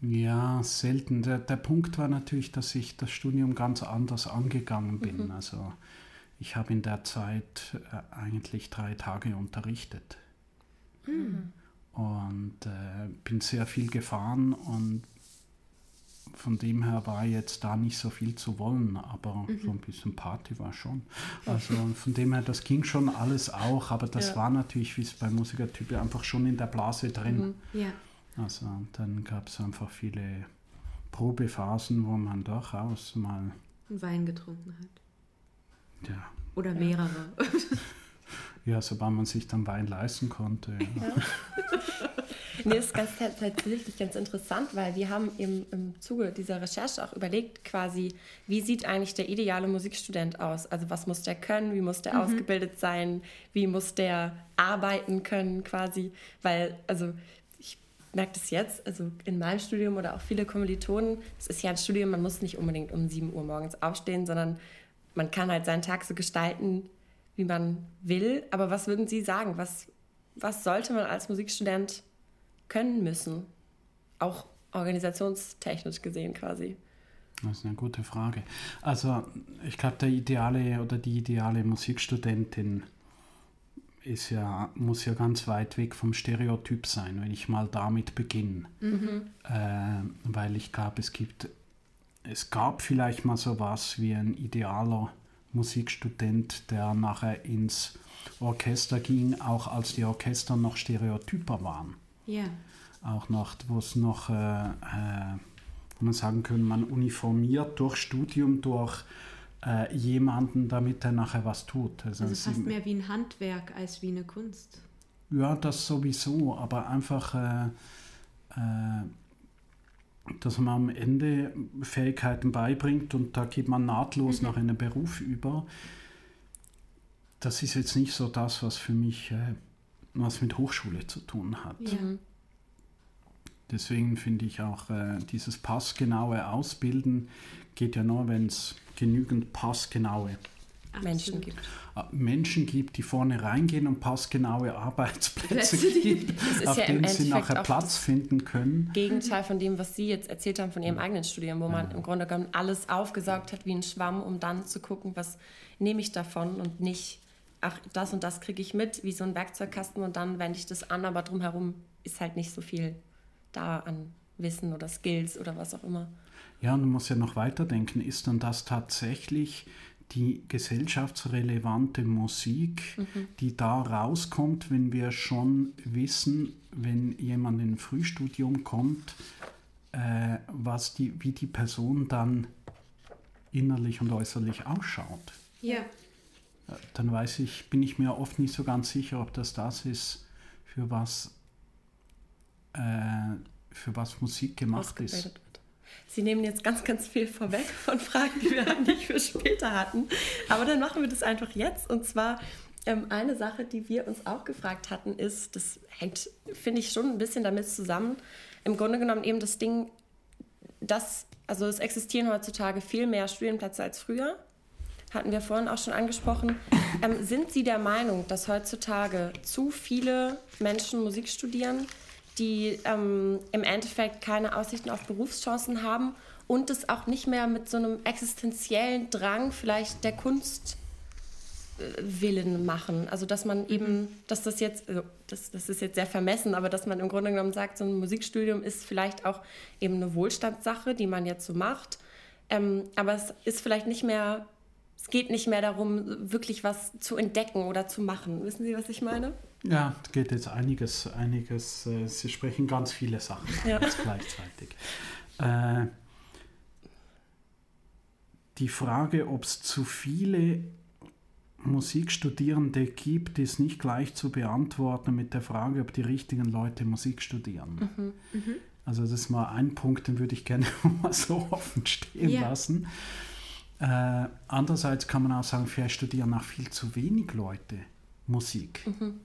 Ja, selten. Der, der Punkt war natürlich, dass ich das Studium ganz anders angegangen bin. Mhm. Also ich habe in der Zeit äh, eigentlich drei Tage unterrichtet. Mhm. Und äh, bin sehr viel gefahren und von dem her war jetzt da nicht so viel zu wollen, aber mhm. so ein bisschen Party war schon. Also von dem her, das ging schon alles auch, aber das ja. war natürlich, wie es bei Musikertypen einfach schon in der Blase drin. Mhm. Ja. Also dann gab es einfach viele Probephasen, wo man durchaus mal Wein getrunken hat. Ja. Oder mehrere. *laughs* Ja, sobald man sich dann Wein leisten konnte. Ja. ja. *laughs* nee, ist ganz, tatsächlich ganz interessant, weil wir haben im, im Zuge dieser Recherche auch überlegt, quasi, wie sieht eigentlich der ideale Musikstudent aus? Also was muss der können, wie muss der mhm. ausgebildet sein, wie muss der arbeiten können quasi? Weil, also merke das jetzt, also in meinem Studium oder auch viele Kommilitonen, es ist ja ein Studium, man muss nicht unbedingt um 7 Uhr morgens aufstehen, sondern man kann halt seinen Tag so gestalten, wie man will. Aber was würden Sie sagen? Was, was sollte man als Musikstudent können müssen? Auch organisationstechnisch gesehen quasi. Das ist eine gute Frage. Also ich glaube, der ideale oder die ideale Musikstudentin ist ja, muss ja ganz weit weg vom Stereotyp sein, wenn ich mal damit beginne. Mhm. Äh, weil ich glaube, es gibt, es gab vielleicht mal so was wie ein idealer Musikstudent, der nachher ins Orchester ging, auch als die Orchester noch stereotyper waren. Ja. Auch noch, wo es noch, äh, äh, man sagen können, man uniformiert durch Studium, durch äh, jemanden, damit er nachher was tut. Also, also fast mehr wie ein Handwerk als wie eine Kunst. Ja, das sowieso, aber einfach, äh, äh, dass man am Ende Fähigkeiten beibringt und da geht man nahtlos mhm. nach einem Beruf über. Das ist jetzt nicht so das, was für mich äh, was mit Hochschule zu tun hat. Ja. Deswegen finde ich auch äh, dieses passgenaue Ausbilden geht ja nur, wenn es genügend passgenaue Menschen gibt. Ah, Menschen gibt, die vorne reingehen und passgenaue Arbeitsplätze gibt, *laughs* auf ja denen sie nachher Platz finden können. Gegenteil von dem, was Sie jetzt erzählt haben von Ihrem eigenen Studium, wo man im Grunde genommen alles aufgesaugt hat wie ein Schwamm, um dann zu gucken, was nehme ich davon und nicht, ach, das und das kriege ich mit, wie so ein Werkzeugkasten und dann wende ich das an, aber drumherum ist halt nicht so viel da an Wissen oder Skills oder was auch immer. Ja, und du musst ja noch weiterdenken, ist dann das tatsächlich die gesellschaftsrelevante Musik, mhm. die da rauskommt, wenn wir schon wissen, wenn jemand in ein Frühstudium kommt, äh, was die, wie die Person dann innerlich und äußerlich ausschaut. Ja. Dann weiß ich, bin ich mir oft nicht so ganz sicher, ob das das ist, für was, äh, für was Musik gemacht ist. Sie nehmen jetzt ganz, ganz viel vorweg von Fragen, die wir *laughs* eigentlich für später hatten. Aber dann machen wir das einfach jetzt. Und zwar ähm, eine Sache, die wir uns auch gefragt hatten, ist, das hängt, finde ich, schon ein bisschen damit zusammen. Im Grunde genommen eben das Ding, dass, also es existieren heutzutage viel mehr Studienplätze als früher. Hatten wir vorhin auch schon angesprochen. Ähm, sind Sie der Meinung, dass heutzutage zu viele Menschen Musik studieren? Die ähm, im Endeffekt keine Aussichten auf Berufschancen haben und es auch nicht mehr mit so einem existenziellen Drang vielleicht der Kunst äh, Willen machen. Also dass man eben, mhm. dass das jetzt, also das, das ist jetzt sehr vermessen, aber dass man im Grunde genommen sagt, so ein Musikstudium ist vielleicht auch eben eine Wohlstandssache, die man jetzt so macht. Ähm, aber es ist vielleicht nicht mehr, es geht nicht mehr darum, wirklich was zu entdecken oder zu machen. Wissen Sie, was ich meine? Ja, es geht jetzt einiges, einiges, äh, Sie sprechen ganz viele Sachen ja. gleichzeitig. Äh, die Frage, ob es zu viele Musikstudierende gibt, ist nicht gleich zu beantworten mit der Frage, ob die richtigen Leute Musik studieren. Mhm. Mhm. Also das ist mal ein Punkt, den würde ich gerne *laughs* mal so offen stehen ja. lassen. Äh, andererseits kann man auch sagen, vielleicht studieren auch viel zu wenig Leute Musik. Mhm.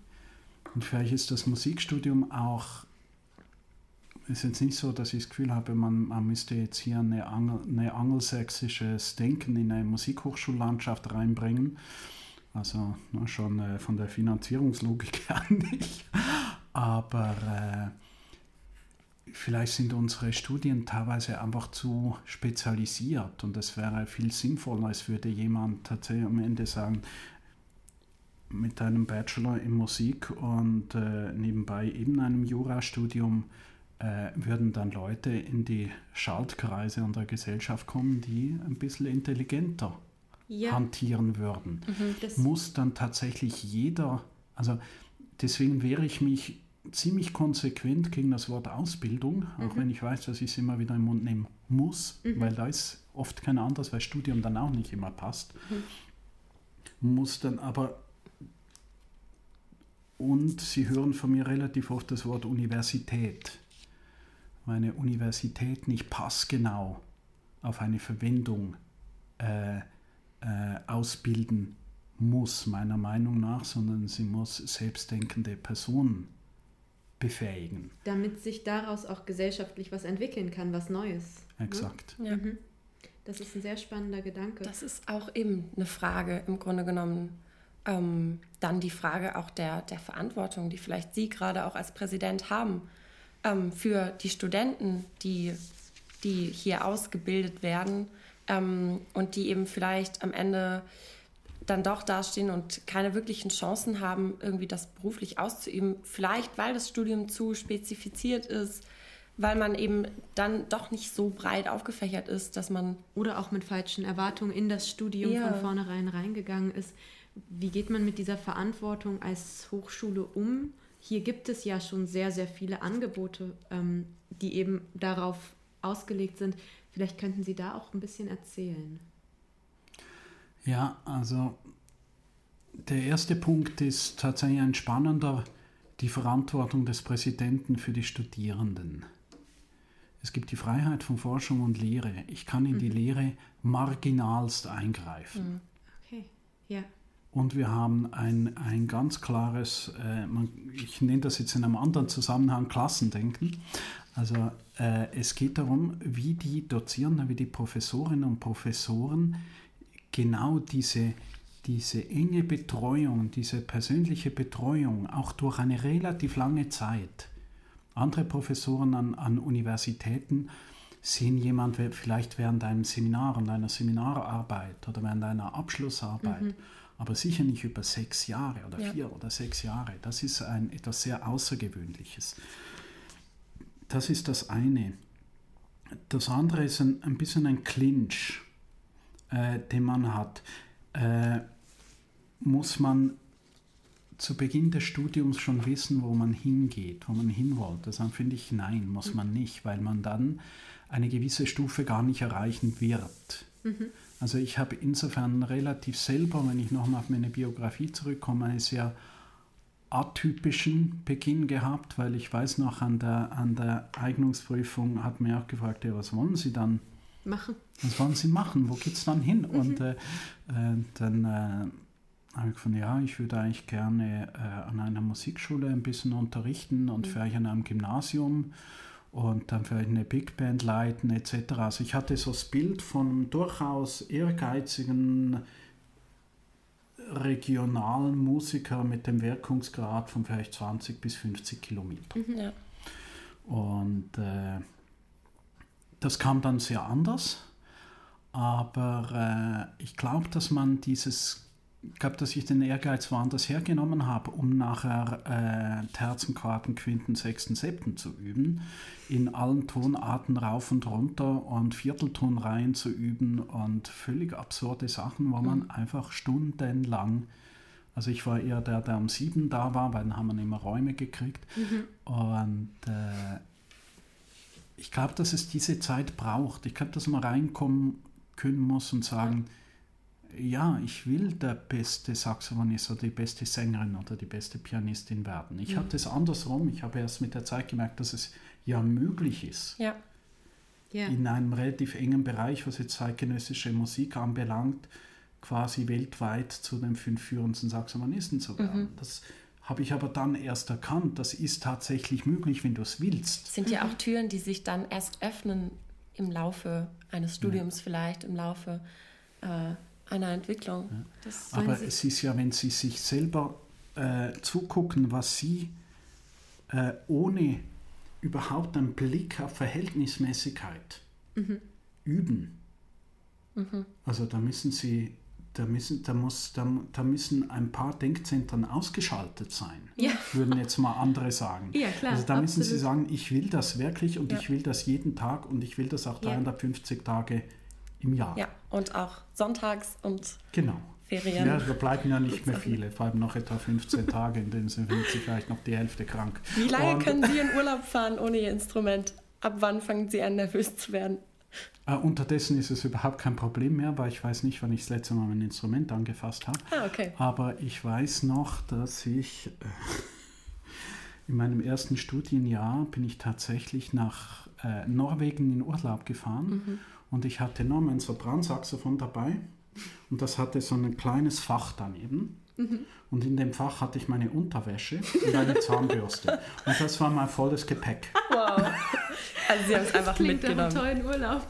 Und vielleicht ist das Musikstudium auch, ist jetzt nicht so, dass ich das Gefühl habe, man, man müsste jetzt hier eine, Angel, eine angelsächsisches Denken in eine Musikhochschullandschaft reinbringen. Also na, schon äh, von der Finanzierungslogik *laughs* her nicht. Aber äh, vielleicht sind unsere Studien teilweise einfach zu spezialisiert und es wäre viel sinnvoller, als würde jemand tatsächlich am Ende sagen, mit einem Bachelor in Musik und äh, nebenbei eben einem Jurastudium äh, würden dann Leute in die Schaltkreise unserer Gesellschaft kommen, die ein bisschen intelligenter ja. hantieren würden. Mhm, Muss dann tatsächlich jeder, also deswegen wehre ich mich ziemlich konsequent gegen das Wort Ausbildung, auch mhm. wenn ich weiß, dass ich es immer wieder im Mund nehmen muss, mhm. weil da ist oft kein anderes, weil Studium dann auch nicht immer passt. Mhm. Muss dann aber und Sie hören von mir relativ oft das Wort Universität. Eine Universität nicht passgenau auf eine Verwendung äh, äh, ausbilden muss, meiner Meinung nach, sondern sie muss selbstdenkende Personen befähigen. Damit sich daraus auch gesellschaftlich was entwickeln kann, was Neues. Ne? Exakt. Ne? Ja. Mhm. Das ist ein sehr spannender Gedanke. Das ist auch eben eine Frage im Grunde genommen ähm, dann die Frage auch der, der Verantwortung, die vielleicht Sie gerade auch als Präsident haben ähm, für die Studenten, die, die hier ausgebildet werden ähm, und die eben vielleicht am Ende dann doch dastehen und keine wirklichen Chancen haben, irgendwie das beruflich auszuüben. Vielleicht, weil das Studium zu spezifiziert ist, weil man eben dann doch nicht so breit aufgefächert ist, dass man. Oder auch mit falschen Erwartungen in das Studium ja. von vornherein reingegangen ist. Wie geht man mit dieser Verantwortung als Hochschule um? Hier gibt es ja schon sehr, sehr viele Angebote, ähm, die eben darauf ausgelegt sind. Vielleicht könnten Sie da auch ein bisschen erzählen. Ja, also der erste Punkt ist tatsächlich ein spannender, die Verantwortung des Präsidenten für die Studierenden. Es gibt die Freiheit von Forschung und Lehre. Ich kann in mhm. die Lehre marginalst eingreifen. Mhm. Okay, ja. Und wir haben ein, ein ganz klares, äh, man, ich nenne das jetzt in einem anderen Zusammenhang Klassendenken. Also äh, es geht darum, wie die Dozierenden, wie die Professorinnen und Professoren genau diese, diese enge Betreuung, diese persönliche Betreuung, auch durch eine relativ lange Zeit. Andere Professoren an, an Universitäten sehen jemand vielleicht während einem Seminar und einer Seminararbeit oder während einer Abschlussarbeit, mhm. Aber sicher nicht über sechs Jahre oder ja. vier oder sechs Jahre. Das ist ein, etwas sehr Außergewöhnliches. Das ist das eine. Das andere ist ein, ein bisschen ein Clinch äh, den man hat, äh, muss man zu Beginn des Studiums schon wissen, wo man hingeht, wo man hin wollte. Also dann finde ich, nein, muss man nicht, weil man dann eine gewisse Stufe gar nicht erreichen wird. Mhm. Also ich habe insofern relativ selber, wenn ich nochmal auf meine Biografie zurückkomme, einen sehr atypischen Beginn gehabt, weil ich weiß noch, an der, an der Eignungsprüfung hat mir auch gefragt, ja, was wollen Sie dann? machen. Was wollen Sie machen? Wo geht es dann hin? Mhm. Und äh, äh dann äh, habe ich gefunden, ja, ich würde eigentlich gerne äh, an einer Musikschule ein bisschen unterrichten und mhm. vielleicht an einem Gymnasium und dann vielleicht eine Big Band leiten etc. Also ich hatte so das Bild von durchaus ehrgeizigen regionalen Musiker mit dem Wirkungsgrad von vielleicht 20 bis 50 Kilometer. Mhm, ja. Und äh, das kam dann sehr anders, aber äh, ich glaube, dass man dieses, glaube, dass ich den Ehrgeiz woanders hergenommen habe, um nachher äh, Terzen, Quarten, Quinten, Sechsten, Septen zu üben, in allen Tonarten rauf und runter und Vierteltonreihen zu üben und völlig absurde Sachen, wo man mhm. einfach stundenlang also ich war eher der, der um sieben da war, weil dann haben wir immer Räume gekriegt. Mhm. Und äh, ich glaube, dass es diese Zeit braucht. Ich glaube, dass man reinkommen können muss und sagen, ja, ich will der beste Saxophonist oder die beste Sängerin oder die beste Pianistin werden. Ich mhm. hatte es andersrum. Ich habe erst mit der Zeit gemerkt, dass es ja möglich ist. Ja. Ja. In einem relativ engen Bereich, was jetzt zeitgenössische Musik anbelangt, quasi weltweit zu den fünf führendsten Saxophonisten zu werden. Mhm. Das habe ich aber dann erst erkannt, das ist tatsächlich möglich, wenn du es willst. Das sind ja auch Türen, die sich dann erst öffnen im Laufe eines Studiums ja. vielleicht, im Laufe äh, einer Entwicklung. Ja. Aber es ist ja, wenn Sie sich selber äh, zugucken, was Sie äh, ohne überhaupt einen Blick auf Verhältnismäßigkeit mhm. üben. Mhm. Also da müssen Sie da müssen, da, muss, da, da müssen ein paar Denkzentren ausgeschaltet sein, ja. würden jetzt mal andere sagen. Ja, klar, also da absolut. müssen sie sagen, ich will das wirklich und ja. ich will das jeden Tag und ich will das auch 350 ja. Tage im Jahr. Ja, und auch sonntags und genau. Ferien. Ja, da bleiben ja nicht mehr viele, vor allem noch etwa 15 *laughs* Tage, in denen sind sie vielleicht noch die Hälfte krank. Wie lange und, können Sie in Urlaub fahren ohne Ihr Instrument? Ab wann fangen Sie an, nervös zu werden? Äh, unterdessen ist es überhaupt kein Problem mehr, weil ich weiß nicht, wann ich das letzte Mal mein Instrument angefasst habe. Ah, okay. Aber ich weiß noch, dass ich äh, *laughs* in meinem ersten Studienjahr bin ich tatsächlich nach äh, Norwegen in Urlaub gefahren mhm. Und ich hatte nur mein Sopransaxophon dabei und das hatte so ein kleines Fach daneben. Mhm. Und in dem Fach hatte ich meine Unterwäsche und eine Zahnbürste. Und das war mein volles Gepäck. Wow. Also Sie haben es einfach klingt mitgenommen. Nach einem tollen Urlaub.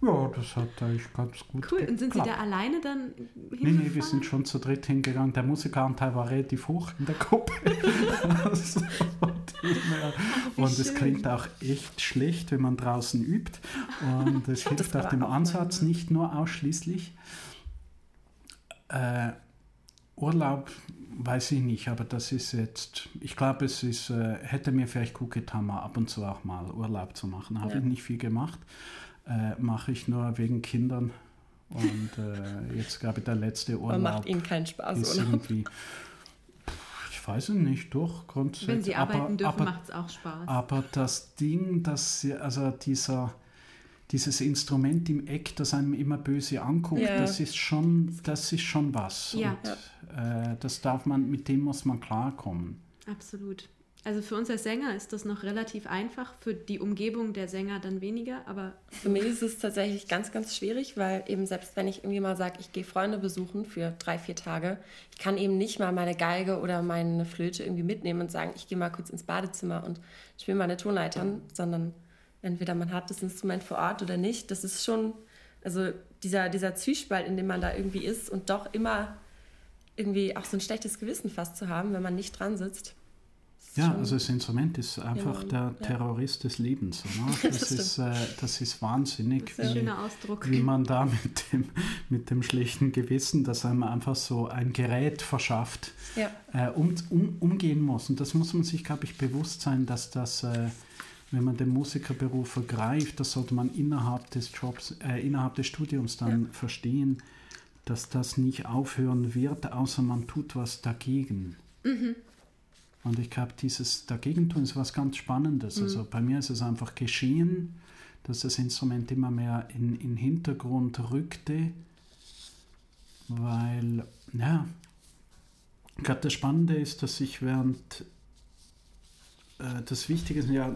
Ja, das hat eigentlich ganz gut Cool, und sind Sie da alleine dann hingefahren? Nee, nee, wir sind schon zu dritt hingegangen. Der Musikeranteil war relativ hoch in der Gruppe. *laughs* also, Ach, und es klingt auch echt schlecht, wenn man draußen übt. Und es *laughs* hilft auch dem Ansatz nicht nur ausschließlich. Äh, Urlaub weiß ich nicht, aber das ist jetzt, ich glaube, es ist, äh, hätte mir vielleicht gut getan, mal ab und zu auch mal Urlaub zu machen. Habe Ja. ich nicht viel gemacht, äh, mache ich nur wegen Kindern. Und äh, jetzt, glaube ich, der letzte Urlaub macht Ihnen keinen Spaß, ist Urlaub? irgendwie, ich weiß es nicht, doch, grundsätzlich. Wenn sie arbeiten aber, dürfen, macht es auch Spaß. aber das Ding, dass sie, also dieser, dieses Instrument im Eck, das einem immer böse anguckt, Ja. das ist schon, das ist schon was. Ja. Und, äh, das darf man, mit dem muss man klarkommen. Absolut. Also für uns als Sänger ist das noch relativ einfach, für die Umgebung der Sänger dann weniger, aber Für mich ist es tatsächlich ganz, ganz schwierig, weil eben selbst wenn ich irgendwie mal sage, ich gehe Freunde besuchen für drei, vier Tage, ich kann eben nicht mal meine Geige oder meine Flöte irgendwie mitnehmen und sagen, ich gehe mal kurz ins Badezimmer und spiele meine Tonleitern, sondern entweder man hat das Instrument vor Ort oder nicht. Das ist schon, also dieser, dieser Zwiespalt, in dem man da irgendwie ist und doch immer irgendwie auch so ein schlechtes Gewissen fast zu haben, wenn man nicht dran sitzt. Ja, also das Instrument ist einfach Genau, der ja. Terrorist des Lebens. Oder? *laughs* Das Das, ist, äh, das ist wahnsinnig, das ist wie, wie man da *laughs* mit dem, mit dem schlechten Gewissen, das einem einfach so ein Gerät verschafft, ja. äh, um, um, umgehen muss. Und das muss man sich, glaube ich, bewusst sein, dass das, äh, wenn man den Musikerberuf ergreift, das sollte man innerhalb des Jobs, äh, innerhalb des Studiums dann verstehen, dass das nicht aufhören wird, außer man tut was dagegen. Und ich glaube, dieses Dagegentun ist was ganz Spannendes. Also bei mir ist es einfach geschehen, dass das Instrument immer mehr in in den Hintergrund rückte, weil, ja, ich glaube, das Spannende ist, dass ich während, äh, das Wichtige ist ja,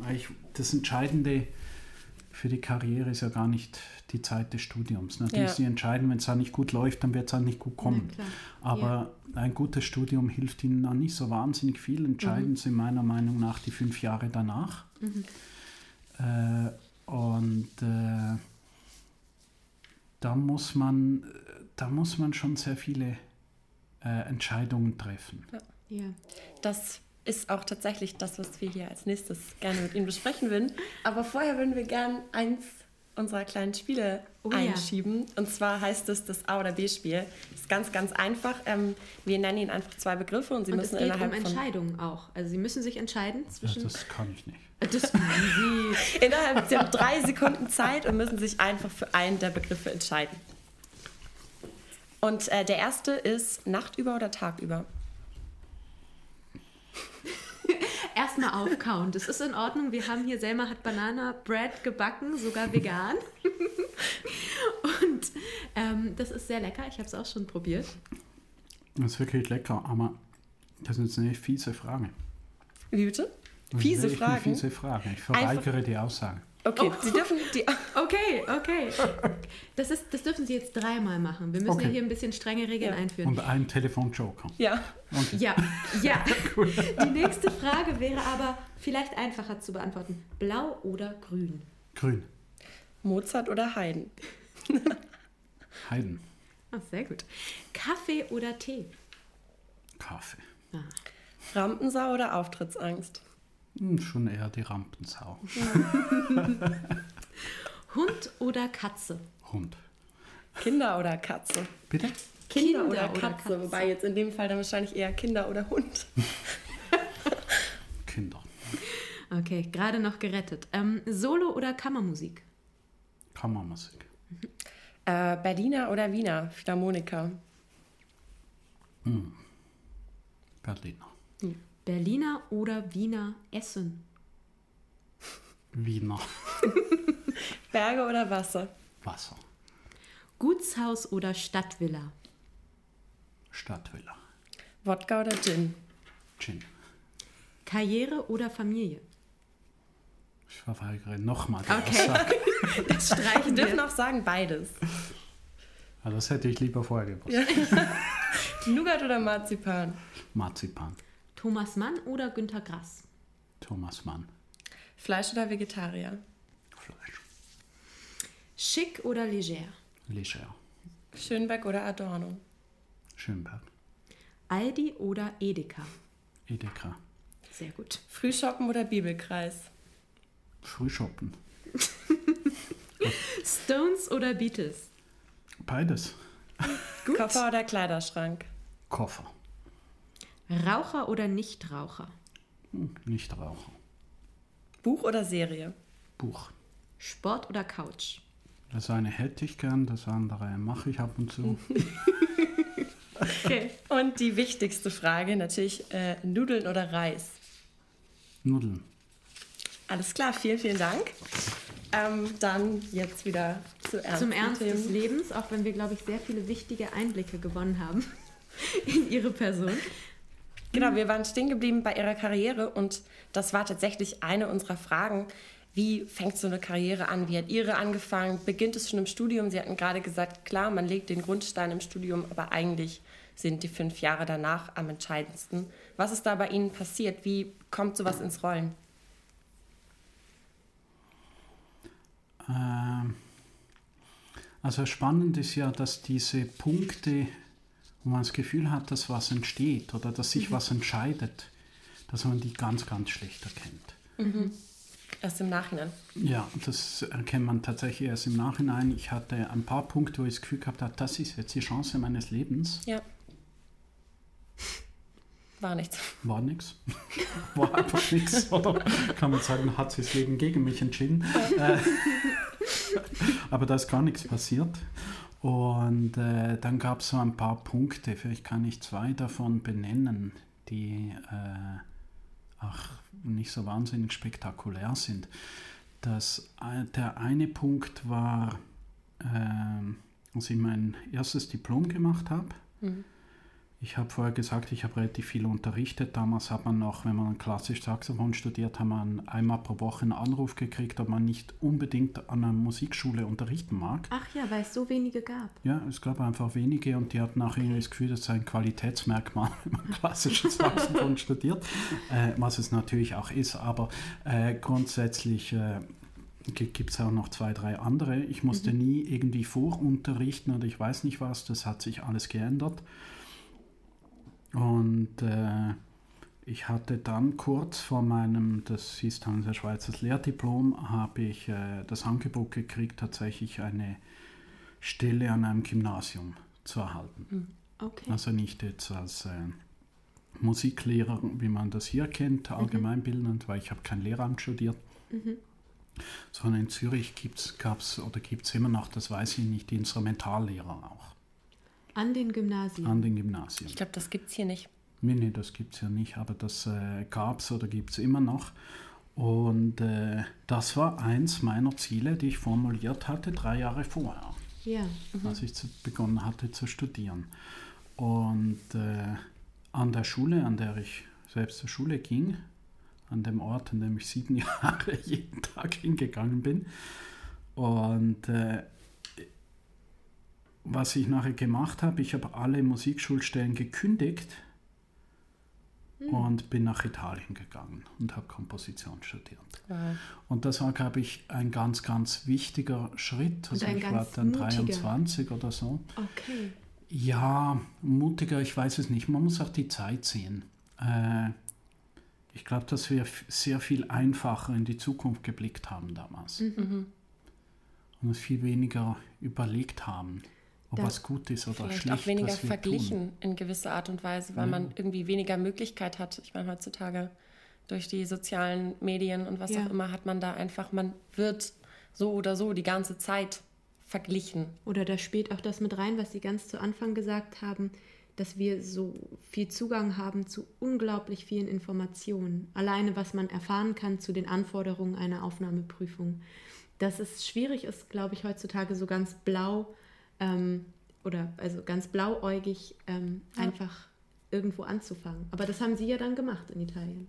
eigentlich das Entscheidende für die Karriere ist ja gar nicht die Zeit des Studiums. Natürlich Ja. sie entscheidend, wenn es da nicht gut läuft, dann wird es halt nicht gut kommen. Klar. Aber ein gutes Studium hilft Ihnen dann nicht so wahnsinnig viel. Entscheidend sind meiner Meinung nach die fünf Jahre danach. Äh, und äh, da, muss man, da muss man schon sehr viele äh, Entscheidungen treffen. Ja. Das ist auch tatsächlich das, was wir hier als nächstes gerne mit Ihnen besprechen würden. Aber vorher würden wir gern eins unserer kleinen Spiele Oh ja. einschieben. Und zwar heißt es das A- oder B-Spiel. Ist ganz, ganz einfach. Ähm, wir nennen Ihnen einfach zwei Begriffe und Sie Und es müssen geht um innerhalb von, Entscheidungen auch. Also sie müssen sich entscheiden Ja, zwischen. das kann ich nicht. Das können *laughs* sie. innerhalb Sie haben drei Sekunden Zeit und müssen sich einfach für einen der Begriffe entscheiden. Und äh, der erste ist Nachtüber oder Tagüber. *laughs* Erstmal aufkauen. Das ist in Ordnung. Wir haben hier, Selma hat Banana Bread gebacken, sogar vegan. *laughs* Und ähm, das ist sehr lecker. Ich habe es auch schon probiert. Das ist wirklich lecker, aber das ist eine fiese Frage. Wie bitte? Fiese Fragen. fiese Frage. Ich verweigere die Aussage. Okay, Sie dürfen die. *laughs* Okay, okay. Das, ist, das dürfen Sie jetzt dreimal machen. Wir müssen ja Okay. hier ein bisschen strenge Regeln Ja. einführen. Und ein Telefonjoker. Ja. Okay. Ja, ja. *laughs* Die nächste Frage wäre aber vielleicht einfacher zu beantworten. Blau oder grün? Grün. Mozart oder Haydn? *laughs* Heiden. Ah, sehr gut. Kaffee oder Tee? Kaffee. Rampensau oder Auftrittsangst? Hm, schon eher die Rampensau. *laughs* Hund oder Katze? Hund. Kinder oder Katze? Bitte? Kinder, oder, Katze, Wobei jetzt in dem Fall dann wahrscheinlich eher Kinder oder Hund. *laughs* Kinder. Okay, gerade noch gerettet. Ähm, Solo oder Kammermusik? Kammermusik. Äh, Berliner oder Wiener? Philharmoniker. Berliner. Berliner oder Wiener Essen? Wiener. Berge oder Wasser? Wasser. Gutshaus oder Stadtvilla? Stadtvilla. Wodka oder Gin? Gin. Karriere oder Familie? Ich verweigere nochmal die Okay. Aussage. *laughs* Das Wir streichen dürfen wir. auch sagen beides. Ja, das hätte ich lieber vorher gewusst. *laughs* Nougat oder Marzipan? Marzipan. Thomas Mann oder Günter Grass? Thomas Mann. Fleisch oder Vegetarier? Fleisch. Schick oder leger? Leger. Schönberg oder Adorno? Schönberg. Aldi oder Edeka? Edeka. Sehr gut. Frühshoppen oder Bibelkreis? Frühschoppen. *laughs* Stones oder Beatles? Beides. Gut. Koffer oder Kleiderschrank? Koffer. Raucher oder Nichtraucher? Hm, Nichtraucher. Buch oder Serie? Buch. Sport oder Couch? Das eine hätte ich gern, das andere mache ich ab und zu. okay. Und die wichtigste Frage natürlich, äh, Nudeln oder Reis? Nudeln. Alles klar, vielen, vielen Dank. Ähm, dann jetzt wieder zu Ernst zum Ernst Themen. des Lebens, auch wenn wir, glaube ich, sehr viele wichtige Einblicke gewonnen haben *laughs* in Ihre Person. Genau, wir waren stehen geblieben bei Ihrer Karriere und das war tatsächlich eine unserer Fragen. Wie fängt so eine Karriere an? Wie hat Ihre angefangen? Beginnt es schon im Studium? Sie hatten gerade gesagt, klar, man legt den Grundstein im Studium, aber eigentlich sind die fünf Jahre danach am entscheidendsten. Was ist da bei Ihnen passiert? Wie kommt sowas ins Rollen? Ähm, also spannend ist ja, dass diese Punkte, wo man das Gefühl hat, dass was entsteht oder dass sich mhm. was entscheidet, dass man die ganz, ganz schlecht erkennt. Mhm. Erst im Nachhinein. Ja, das erkennt man tatsächlich erst im Nachhinein. Ich hatte ein paar Punkte, wo ich das Gefühl gehabt habe, das ist jetzt die Chance meines Lebens. Ja. War nichts. War nichts. *laughs* War einfach nichts. Oder kann man sagen, hat sich das Leben gegen mich entschieden. Ja. Äh, *laughs* aber da ist gar nichts passiert. Und äh, dann gab es so ein paar Punkte, vielleicht kann ich zwei davon benennen, die äh, ach, nicht so wahnsinnig spektakulär sind. Das, äh, der eine Punkt war, äh, als ich mein erstes Diplom gemacht habe. Mhm. Ich habe vorher gesagt, ich habe relativ viel unterrichtet. Damals hat man noch, wenn man klassisch Saxophon studiert, hat man einmal pro Woche einen Anruf gekriegt, ob man nicht unbedingt an einer Musikschule unterrichten mag. Ach ja, weil es so wenige gab. Ja, es gab einfach wenige und die hatten nachher okay. das Gefühl, das sei ein Qualitätsmerkmal, *laughs* wenn man klassisches Saxophon studiert, äh, was es natürlich auch ist. Aber äh, grundsätzlich äh, gibt es auch noch zwei, drei andere. Ich musste mhm. nie irgendwie vorunterrichten oder ich weiß nicht was, das hat sich alles geändert. Und äh, ich hatte dann kurz vor meinem, das hieß dann der Schweizer Lehrdiplom, habe ich äh, das Angebot gekriegt, tatsächlich eine Stelle an einem Gymnasium zu erhalten. Hm, okay. Also nicht jetzt als äh, Musiklehrer, wie man das hier kennt, mhm. allgemeinbildend, mhm. weil ich habe kein Lehramt studiert. Mhm. Sondern in Zürich gab es oder gibt es immer noch, das weiß ich nicht, die Instrumentallehrer auch. An den Gymnasien? An den Gymnasien. Ich glaube, das gibt es hier nicht. Nee, nee, das gibt es ja nicht, aber das äh, gab es oder gibt es immer noch. Und äh, das war eins meiner Ziele, die ich formuliert hatte, drei Jahre vorher, ja. mhm. als ich zu, begonnen hatte zu studieren. Und äh, an der Schule, an der ich selbst zur Schule ging, an dem Ort, an dem ich sieben *laughs* Jahre jeden Tag hingegangen bin. Und äh, was ich nachher gemacht habe, ich habe alle Musikschulstellen gekündigt mhm. und bin nach Italien gegangen und habe Komposition studiert. Wow. Und das war, glaube ich, ein ganz, ganz wichtiger Schritt. Also ich war dann mutiger. 23 oder so. Okay. Ja, mutiger, ich weiß es nicht. Man muss auch die Zeit sehen. Äh, ich glaube, dass wir sehr viel einfacher in die Zukunft geblickt haben damals. Mhm. Und es viel weniger überlegt haben ob da was gut ist oder vielleicht schlecht. auch weniger verglichen tun. in gewisser Art und Weise, weil ja. man irgendwie weniger Möglichkeit hat. Ich meine, heutzutage durch die sozialen Medien und was ja. auch immer hat man da einfach, man wird so oder so die ganze Zeit verglichen. Oder da spielt auch das mit rein, was Sie ganz zu Anfang gesagt haben, dass wir so viel Zugang haben zu unglaublich vielen Informationen. Alleine, was man erfahren kann zu den Anforderungen einer Aufnahmeprüfung. Dass es schwierig ist, glaube ich, heutzutage so ganz blau ähm, oder also ganz blauäugig ähm, ja. einfach irgendwo anzufangen. Aber das haben Sie ja dann gemacht in Italien.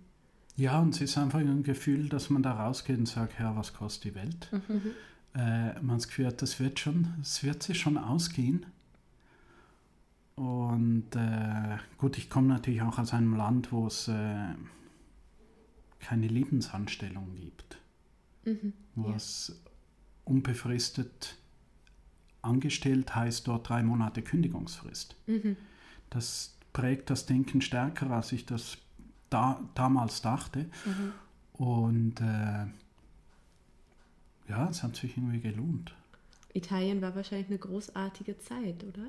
Ja, und es ist einfach ein Gefühl, dass man da rausgeht und sagt, ja, was kostet die Welt? Mhm. Äh, man das Gefühl hat, das wird schon, es wird sich schon ausgehen. Und äh, gut, ich komme natürlich auch aus einem Land, wo es äh, keine Lebensanstellung gibt. Mhm, wo ja. es unbefristet angestellt heißt dort drei Monate Kündigungsfrist. Mhm. Das prägt das Denken stärker, als ich das da, damals dachte. Mhm. Und äh, ja, es hat sich irgendwie gelohnt. Italien war wahrscheinlich eine großartige Zeit, oder?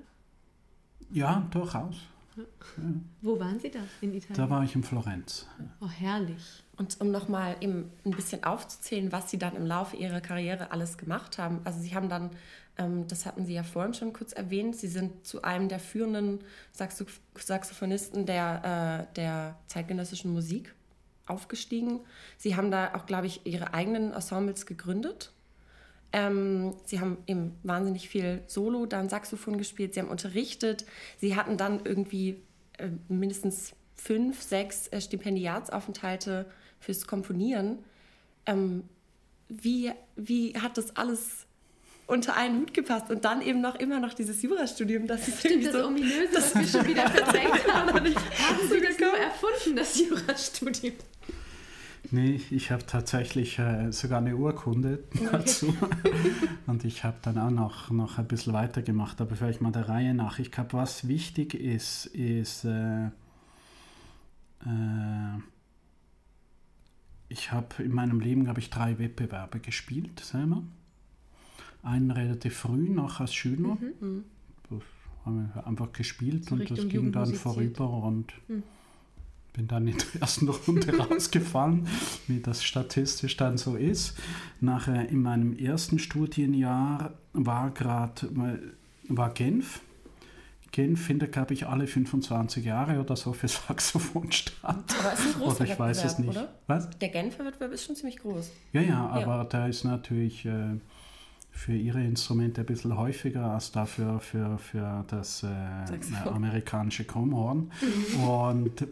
Ja, durchaus. Ja. Wo waren Sie da in Italien? Da war ich in Florenz. Oh, herrlich. Und um nochmal eben ein bisschen aufzuzählen, was Sie dann im Laufe Ihrer Karriere alles gemacht haben. Also Sie haben dann, das hatten Sie ja vorhin schon kurz erwähnt, Sie sind zu einem der führenden Saxo Saxophonisten der, äh, der zeitgenössischen Musik aufgestiegen. Sie haben da auch, glaube ich, Ihre eigenen Ensembles gegründet. Ähm, sie haben eben wahnsinnig viel Solo, dann Saxophon gespielt, sie haben unterrichtet. Sie hatten dann irgendwie äh, mindestens fünf, sechs äh, Stipendiatsaufenthalte fürs Komponieren. Ähm, wie, wie hat das alles unter einen Hut gepasst und dann eben noch immer noch dieses Jurastudium, das ist Stimmt, das so, Ominöse, das wir schon wieder *laughs* verdrängt haben. haben Sie das nur erfunden, das Jurastudium? Nee, ich habe tatsächlich äh, sogar eine Urkunde dazu. *laughs* und ich habe dann auch noch, noch ein bisschen weitergemacht, aber vielleicht mal der Reihe nach. Ich glaube, was wichtig ist, ist, äh, äh, ich habe in meinem Leben, glaube ich, drei Wettbewerbe gespielt selber. Einen relativ früh, noch als Schüler. Mhm. mhm. Das haben wir einfach gespielt so und das ging dann vorüber und mhm bin dann in der ersten Runde rausgefallen, wie das statistisch dann so ist. Nachher in meinem ersten Studienjahr war gerade war Genf. Genf findet, glaube ich, alle 25 Jahre oder so für *laughs* Saxophon statt. Aber ist ein großer oder ich weiß es nicht. Oder? Was? Der Genfer Wettbewerb ist schon ziemlich groß. Ja, ja, aber ja. der ist natürlich äh, für ihre Instrumente ein bisschen häufiger als dafür für, für das äh, amerikanische Krummhorn. Mhm. Und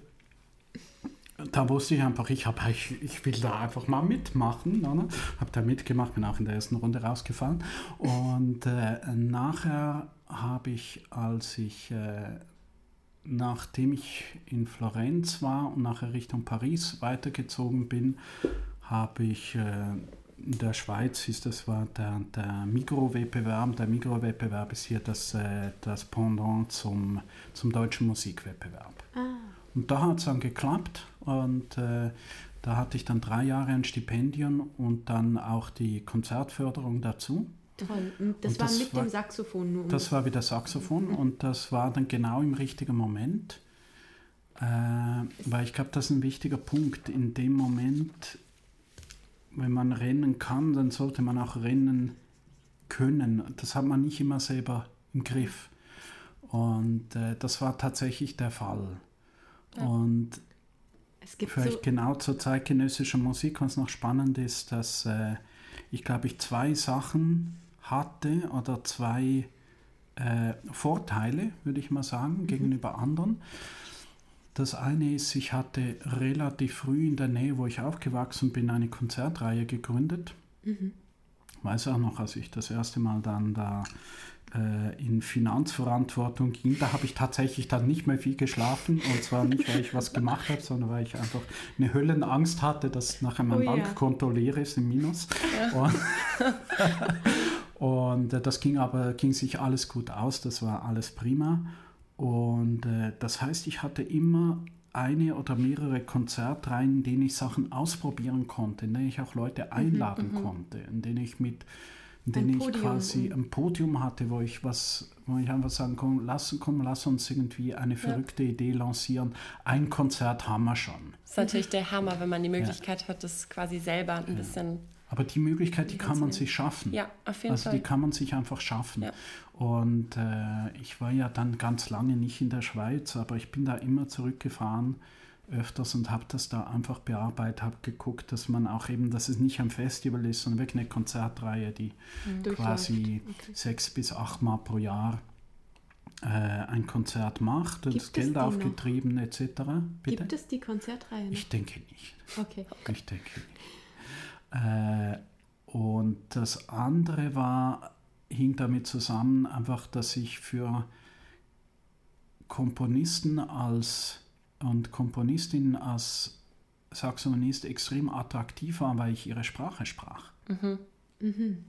da wusste ich einfach, ich, hab, ich, ich will da einfach mal mitmachen. Habe da mitgemacht, bin auch in der ersten Runde rausgefallen. Und äh, nachher habe ich, als ich, äh, nachdem ich in Florenz war und nachher Richtung Paris weitergezogen bin, habe ich äh, in der Schweiz ist das war der, der Mikrowettbewerb. Der Mikrowettbewerb ist hier das, äh, das Pendant zum, zum deutschen Musikwettbewerb. Ah. Und da hat es dann geklappt und äh, da hatte ich dann drei Jahre ein Stipendium und dann auch die Konzertförderung dazu. Toll. Und das, und das war mit war, dem Saxophon nur. Das war wieder Saxophon mhm. und das war dann genau im richtigen Moment. Äh, weil ich glaube, das ist ein wichtiger Punkt. In dem Moment, wenn man rennen kann, dann sollte man auch rennen können. Das hat man nicht immer selber im Griff. Und äh, das war tatsächlich der Fall. Und vielleicht so genau zur zeitgenössischen Musik, was noch spannend ist, dass äh, ich glaube ich zwei Sachen hatte oder zwei äh, Vorteile, würde ich mal sagen, mhm. gegenüber anderen. Das eine ist, ich hatte relativ früh in der Nähe, wo ich aufgewachsen bin, eine Konzertreihe gegründet. Mhm. Weiß auch noch, als ich das erste Mal dann da äh, in Finanzverantwortung ging, da habe ich tatsächlich dann nicht mehr viel geschlafen. Und zwar nicht, weil ich was gemacht habe, sondern weil ich einfach eine Höllenangst hatte, dass nachher mein oh, Bankkonto ja. leer ist im Minus. Ja. Und, *laughs* und äh, das ging aber, ging sich alles gut aus, das war alles prima. Und äh, das heißt, ich hatte immer eine oder mehrere Konzertreihen, in denen ich Sachen ausprobieren konnte, in denen ich auch Leute mhm, einladen mhm, konnte, in denen ich mit in denen ich quasi ein Podium hatte, wo ich was, wo ich einfach sagen komm, lass, komm, lass uns irgendwie eine verrückte ja. Idee lancieren. Ein Konzert haben wir schon. Das ist natürlich der Hammer, wenn man die Möglichkeit ja. hat, das quasi selber ein ja. bisschen. Aber die Möglichkeit, die kann man sich schaffen. Ja, auf jeden also Fall. die kann man sich einfach schaffen. Und äh, ich war ja dann ganz lange nicht in der Schweiz, aber ich bin da immer zurückgefahren öfters und habe das da einfach bearbeitet, habe geguckt, dass man auch eben, dass es nicht ein Festival ist, sondern wirklich eine Konzertreihe, die mhm. quasi okay. sechs bis acht Mal pro Jahr äh, ein Konzert macht und das Geld aufgetrieben noch? etc. Bitte? Gibt es die Konzertreihe? Noch? Ich denke nicht. Okay. Ich denke nicht. Äh, und das andere war, hing damit zusammen, einfach, dass ich für Komponisten als und Komponistin als Saxophonist extrem attraktiv war, weil ich ihre Sprache sprach. Mhm. Mhm.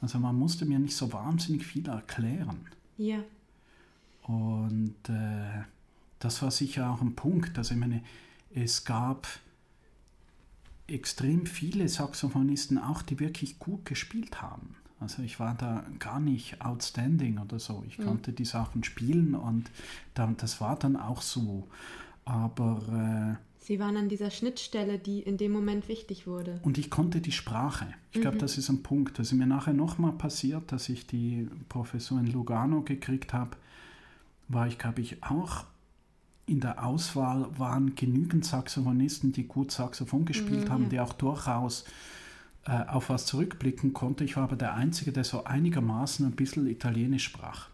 Also man musste mir nicht so wahnsinnig viel erklären. Ja. Und äh, das war sicher auch ein Punkt. Also ich meine, es gab extrem viele Saxophonisten auch, die wirklich gut gespielt haben. Also ich war da gar nicht outstanding oder so. Ich mhm. konnte die Sachen spielen und dann, das war dann auch so. Aber äh, Sie waren an dieser Schnittstelle, die in dem Moment wichtig wurde. Und ich konnte die Sprache. Ich glaube, mhm. das ist ein Punkt. Das ist mir nachher nochmal passiert, dass ich die Professur in Lugano gekriegt habe, war ich, glaube ich, auch in der Auswahl waren genügend Saxophonisten, die gut Saxophon gespielt mhm, haben, ja. die auch durchaus auf was zurückblicken konnten. Ich war aber der Einzige, der so einigermaßen ein bisschen Italienisch sprach.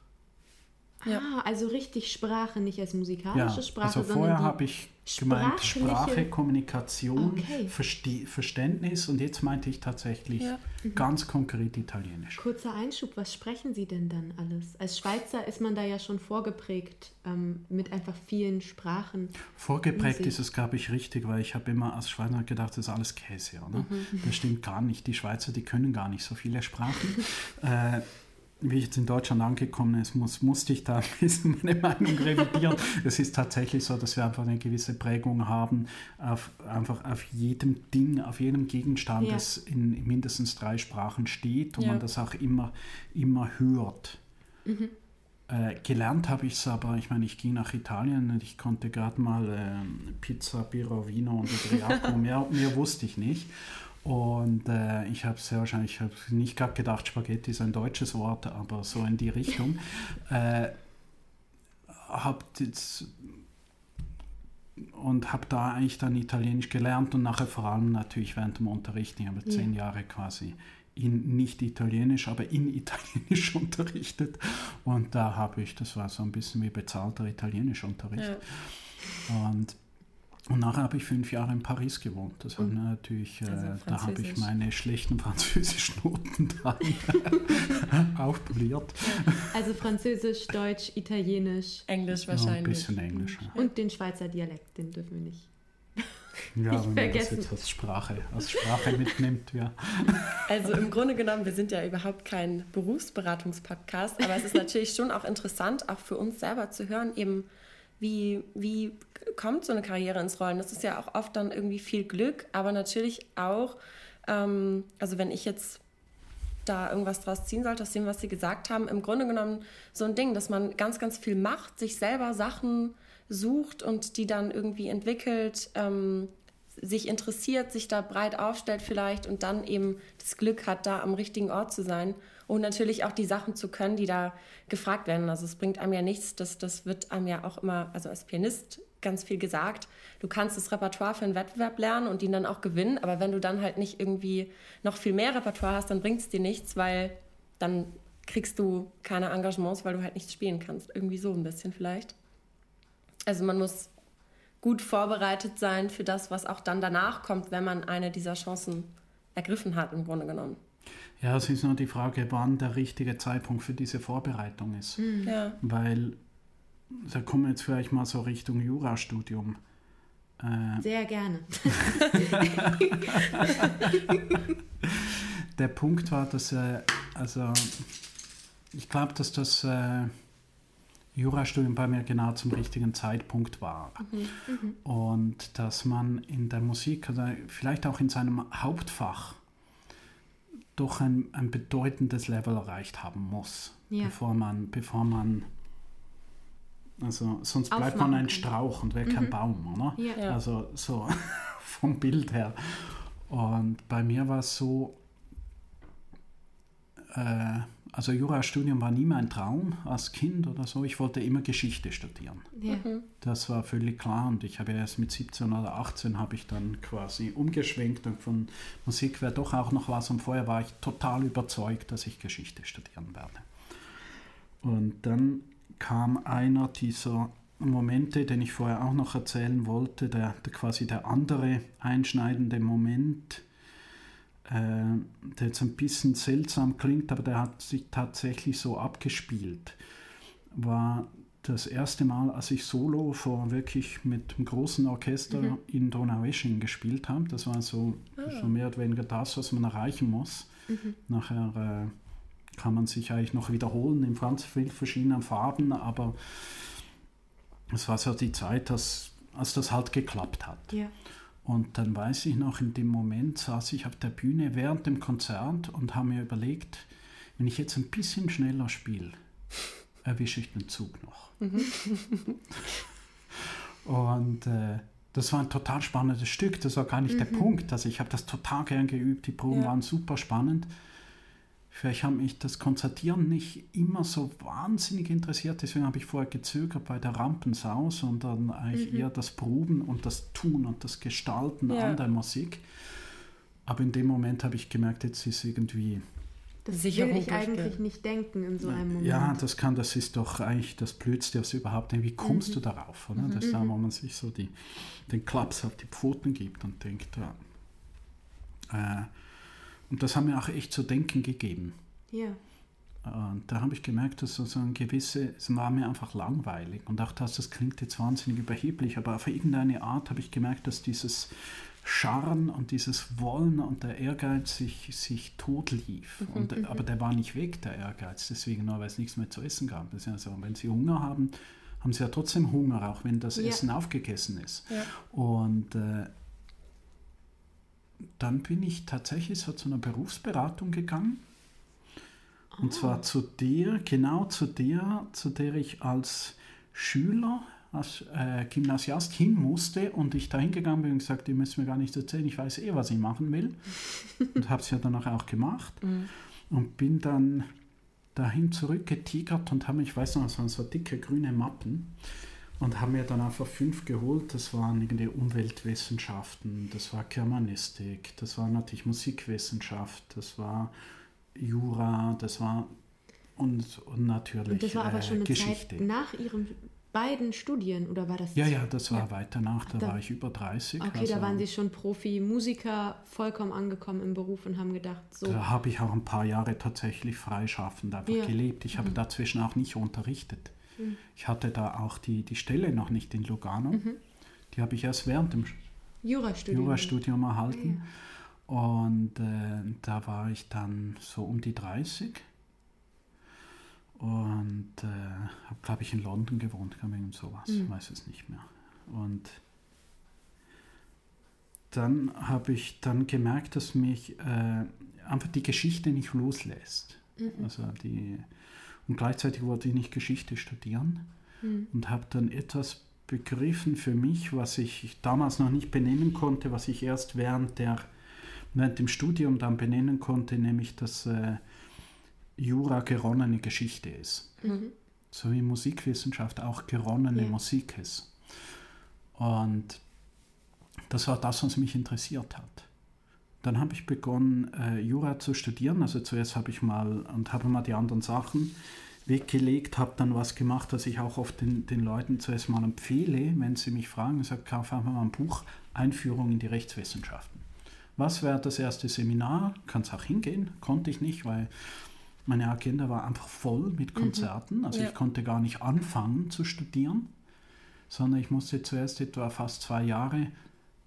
Ja. Ah, also richtig Sprache, nicht als musikalische ja, Sprache. Also vorher habe ich gemeint Sprache, Kommunikation, okay. Verste Verständnis und jetzt meinte ich tatsächlich ja. mhm. ganz konkret Italienisch. Kurzer Einschub, was sprechen Sie denn dann alles? Als Schweizer ist man da ja schon vorgeprägt ähm, mit einfach vielen Sprachen. Vorgeprägt ist es, glaube ich, richtig, weil ich habe immer als Schweizer gedacht, das ist alles Käse. Oder? Mhm. Das stimmt gar nicht. Die Schweizer, die können gar nicht so viele Sprachen. *laughs* äh, wie ich jetzt in Deutschland angekommen ist, muss, musste ich da *laughs* ein bisschen meine Meinung revidieren. es ist tatsächlich so, dass wir einfach eine gewisse Prägung haben, auf, einfach auf jedem Ding, auf jedem Gegenstand, ja. das in mindestens drei Sprachen steht und ja. man das auch immer, immer hört. Mhm. Äh, gelernt habe ich es aber, ich meine, ich ging nach Italien und ich konnte gerade mal äh, Pizza, Biro, Vino und Adriaco, *laughs* mehr, mehr wusste ich nicht. Und äh, ich habe sehr wahrscheinlich, ich nicht gerade gedacht, Spaghetti ist ein deutsches Wort, aber so in die Richtung. *laughs* äh, hab jetzt und habe da eigentlich dann Italienisch gelernt und nachher vor allem natürlich während dem Unterricht. Ich habe ja. zehn Jahre quasi in nicht Italienisch, aber in *laughs* Italienisch unterrichtet. Und da habe ich, das war so ein bisschen wie bezahlter Italienischunterricht. Ja. Und und nachher habe ich fünf Jahre in Paris gewohnt. Das hat natürlich, also äh, da habe ich meine schlechten *laughs* Französischnoten dann *laughs* aufpoliert. Also Französisch, Deutsch, Italienisch. Englisch wahrscheinlich. Ja, ein bisschen Englisch. Ja. Und den Schweizer Dialekt, den dürfen wir nicht. Ja, wenn man das jetzt als Sprache, als Sprache mitnimmt, ja. Also im Grunde genommen, wir sind ja überhaupt kein Berufsberatungspodcast, aber es ist natürlich schon auch interessant, auch für uns selber zu hören, eben wie, wie kommt so eine Karriere ins Rollen? Das ist ja auch oft dann irgendwie viel Glück, aber natürlich auch, ähm, also wenn ich jetzt da irgendwas draus ziehen sollte, aus dem, was Sie gesagt haben, im Grunde genommen so ein Ding, dass man ganz, ganz viel macht, sich selber Sachen sucht und die dann irgendwie entwickelt, ähm, sich interessiert, sich da breit aufstellt vielleicht und dann eben das Glück hat, da am richtigen Ort zu sein und natürlich auch die Sachen zu können, die da gefragt werden. Also es bringt einem ja nichts, das, das wird einem ja auch immer, also als Pianist ganz viel gesagt, du kannst das Repertoire für einen Wettbewerb lernen und ihn dann auch gewinnen, aber wenn du dann halt nicht irgendwie noch viel mehr Repertoire hast, dann bringt es dir nichts, weil dann kriegst du keine Engagements, weil du halt nichts spielen kannst. Irgendwie so ein bisschen vielleicht. Also man muss gut vorbereitet sein für das, was auch dann danach kommt, wenn man eine dieser Chancen ergriffen hat, im Grunde genommen. Ja, es ist nur die Frage, wann der richtige Zeitpunkt für diese Vorbereitung ist. Mhm. Ja. Weil, da kommen wir jetzt vielleicht mal so Richtung Jurastudium. Äh, Sehr gerne. *laughs* der Punkt war, dass, äh, also, ich glaube, dass das äh, Jurastudium bei mir genau zum richtigen Zeitpunkt war. Mhm. Mhm. Und dass man in der Musik, also vielleicht auch in seinem Hauptfach, doch ein, ein bedeutendes Level erreicht haben muss, ja. bevor man, bevor man also sonst bleibt Aufmachen man ein Strauch und wäre mhm. kein Baum, oder? Ja. Also so *laughs* vom Bild her. Und bei mir war es so, äh, also Jurastudium war nie mein Traum als Kind oder so. Ich wollte immer Geschichte studieren. Ja. Mhm. Das war völlig klar und ich habe erst mit 17 oder 18 habe ich dann quasi umgeschwenkt und von Musik wäre doch auch noch was und vorher war ich total überzeugt, dass ich Geschichte studieren werde. Und dann kam einer dieser Momente, den ich vorher auch noch erzählen wollte, der, der quasi der andere einschneidende Moment, der jetzt ein bisschen seltsam klingt, aber der hat sich tatsächlich so abgespielt, war das erste Mal, als ich solo vor wirklich mit einem großen Orchester mhm. in Donaueschingen gespielt habe. Das war so, ah. so, mehr oder weniger das, was man erreichen muss. Mhm. Nachher äh, kann man sich eigentlich noch wiederholen in ganz vielen verschiedenen Farben, aber es war so die Zeit, dass, als das halt geklappt hat. Ja. Und dann weiß ich noch, in dem Moment saß ich auf der Bühne während dem Konzert und habe mir überlegt, wenn ich jetzt ein bisschen schneller spiele, erwische ich den Zug noch. *laughs* und äh, das war ein total spannendes Stück. Das war gar nicht mhm. der Punkt. Also ich habe das total gern geübt. Die Proben ja. waren super spannend. Vielleicht hat mich das Konzertieren nicht immer so wahnsinnig interessiert, deswegen habe ich vorher gezögert bei der Rampensau, sondern eigentlich mhm. eher das Proben und das Tun und das Gestalten ja. an der Musik. Aber in dem Moment habe ich gemerkt, jetzt ist irgendwie. Das will ich eigentlich nicht denken in so einem Moment. Ja, das kann, das ist doch eigentlich das Blödste, was überhaupt. Wie kommst mhm. du darauf? Oder? Das ist da, wo man sich so die, den Klaps auf die Pfoten gibt und denkt, ja. Äh, und das hat mir auch echt zu denken gegeben. Ja. Und da habe ich gemerkt, dass so ein gewisse, es war mir einfach langweilig. Und auch das, das klingt jetzt wahnsinnig überheblich, aber auf irgendeine Art habe ich gemerkt, dass dieses Scharren und dieses Wollen und der Ehrgeiz sich, sich tot lief. Mhm, und, mhm. aber der war nicht weg, der Ehrgeiz, deswegen nur, weil es nichts mehr zu essen gab. Das ist ja so, wenn Sie Hunger haben, haben Sie ja trotzdem Hunger, auch wenn das ja. Essen aufgegessen ist. Ja. Und äh, dann bin ich tatsächlich so zu einer Berufsberatung gegangen. Und zwar ah. zu der, genau zu der, zu der ich als Schüler, als äh, Gymnasiast hin musste und ich da hingegangen bin und gesagt, ihr müsst mir gar nichts erzählen, ich weiß eh, was ich machen will. *laughs* und habe es ja danach auch gemacht. Mhm. Und bin dann dahin zurückgetigert und habe, ich weiß noch, es waren so dicke grüne Mappen und haben mir dann einfach fünf geholt. Das waren irgendwie Umweltwissenschaften, das war Germanistik, das war natürlich Musikwissenschaft, das war Jura, das war und, und natürlich und das war aber schon eine Geschichte. Zeit nach Ihren beiden Studien oder war das? Ja, ja, das war ja. weiter nach, da, da, war ich über 30. Okay, also, da waren Sie schon Profi, Musiker, vollkommen angekommen im Beruf und haben gedacht, so. Da habe ich auch ein paar Jahre tatsächlich freischaffend einfach ja. gelebt. Ich habe mhm. dazwischen auch nicht unterrichtet. Mhm. Ich hatte da auch die, die Stelle noch nicht in Lugano. Mhm. Die habe ich erst während dem Jurastudium, Jurastudium erhalten. Ja. Und äh, da war ich dann so um die 30 und äh, habe, glaube ich, in London gewohnt, kam irgend sowas, mhm. weiß es nicht mehr. Und dann habe ich dann gemerkt, dass mich äh, einfach die Geschichte nicht loslässt. Mhm. Also die und gleichzeitig wollte ich nicht Geschichte studieren mhm. und habe dann etwas begriffen für mich, was ich damals noch nicht benennen konnte, was ich erst während, der, während dem Studium dann benennen konnte, nämlich dass äh, Jura geronnene Geschichte ist. Mhm. So wie Musikwissenschaft auch geronnene ja. Musik ist. Und das war das, was mich interessiert hat. Dann habe ich begonnen, äh, Jura zu studieren. Also zuerst habe ich mal und habe mal die anderen Sachen weggelegt, habe dann was gemacht, was ich auch oft den, den Leuten zuerst mal empfehle, wenn sie mich fragen. Ich sage, kauf einfach mal ein Buch, Einführung in die Rechtswissenschaften. Was wäre das erste Seminar? Kann es auch hingehen? Konnte ich nicht, weil meine Agenda war einfach voll mit mhm. Konzerten. Also ja. ich konnte gar nicht anfangen zu studieren, sondern ich musste zuerst etwa fast zwei Jahre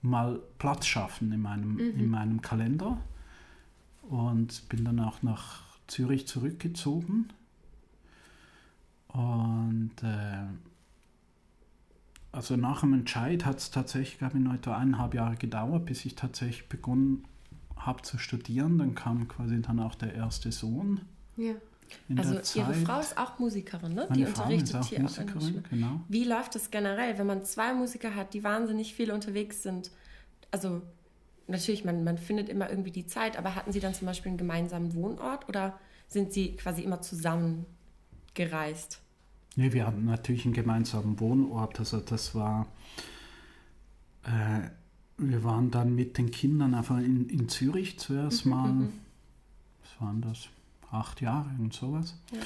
mal Platz schaffen in meinem, mhm. in meinem Kalender und bin dann auch nach Zürich zurückgezogen. Und äh, also nach dem Entscheid hat es tatsächlich, glaube ich, noch etwa eineinhalb Jahre gedauert, bis ich tatsächlich begonnen habe zu studieren. Dann kam quasi dann auch der erste Sohn. Ja. Also Ihre Frau ist auch Musikerin, ne? Meine die Frau unterrichtet ist auch hier Musikerin, genau. Wie läuft das generell, wenn man zwei Musiker hat, die wahnsinnig viel unterwegs sind? also natürlich, man, man findet immer irgendwie die Zeit, aber hatten Sie dann zum Beispiel einen gemeinsamen Wohnort oder sind Sie quasi immer zusammen gereist? Nee, wir hatten natürlich einen gemeinsamen Wohnort. Also das war, äh, wir waren dann mit den Kindern einfach in, in Zürich zuerst mhm, mal, mhm. was waren das, acht Jahre und sowas. Ja.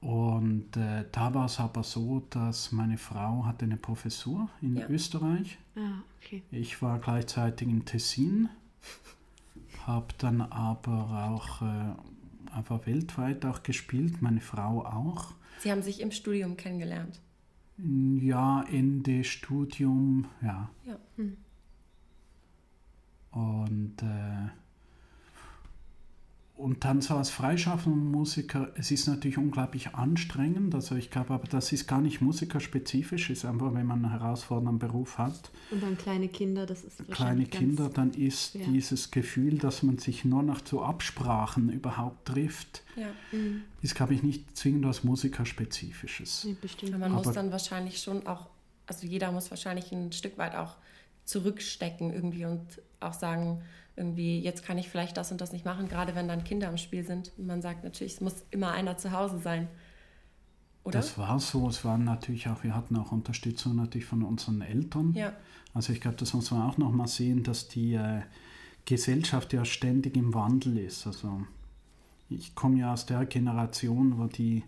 Und äh, da war es aber so, dass meine Frau hatte eine Professur in ja. Österreich. Ah, okay. Ich war gleichzeitig in Tessin, habe dann aber auch äh, einfach weltweit auch gespielt, meine Frau auch. Sie haben sich im Studium kennengelernt? Ja, Ende Studium, ja. ja. Hm. Und äh, und dann so als freischaffender Musiker, es ist natürlich unglaublich anstrengend. Also ich glaube, aber das ist gar nicht musikerspezifisch, ist einfach, wenn man einen herausfordernden Beruf hat. Und dann kleine Kinder, das ist Kleine Kinder, dann ist ja. dieses Gefühl, dass man sich nur noch zu Absprachen überhaupt trifft, ja. mhm. ist, glaube ich, nicht zwingend was musikerspezifisches. Nee, bestimmt. man aber muss dann wahrscheinlich schon auch, also jeder muss wahrscheinlich ein Stück weit auch zurückstecken irgendwie und auch sagen, irgendwie, jetzt kann ich vielleicht das und das nicht machen, gerade wenn dann Kinder im Spiel sind. Und man sagt natürlich, es muss immer einer zu Hause sein. Oder? Das war so. Es waren natürlich auch, wir hatten auch Unterstützung natürlich von unseren Eltern. Ja. Also ich glaube, das muss man auch noch mal sehen, dass die äh, Gesellschaft ja ständig im Wandel ist. Also ich komme ja aus der Generation, wo die,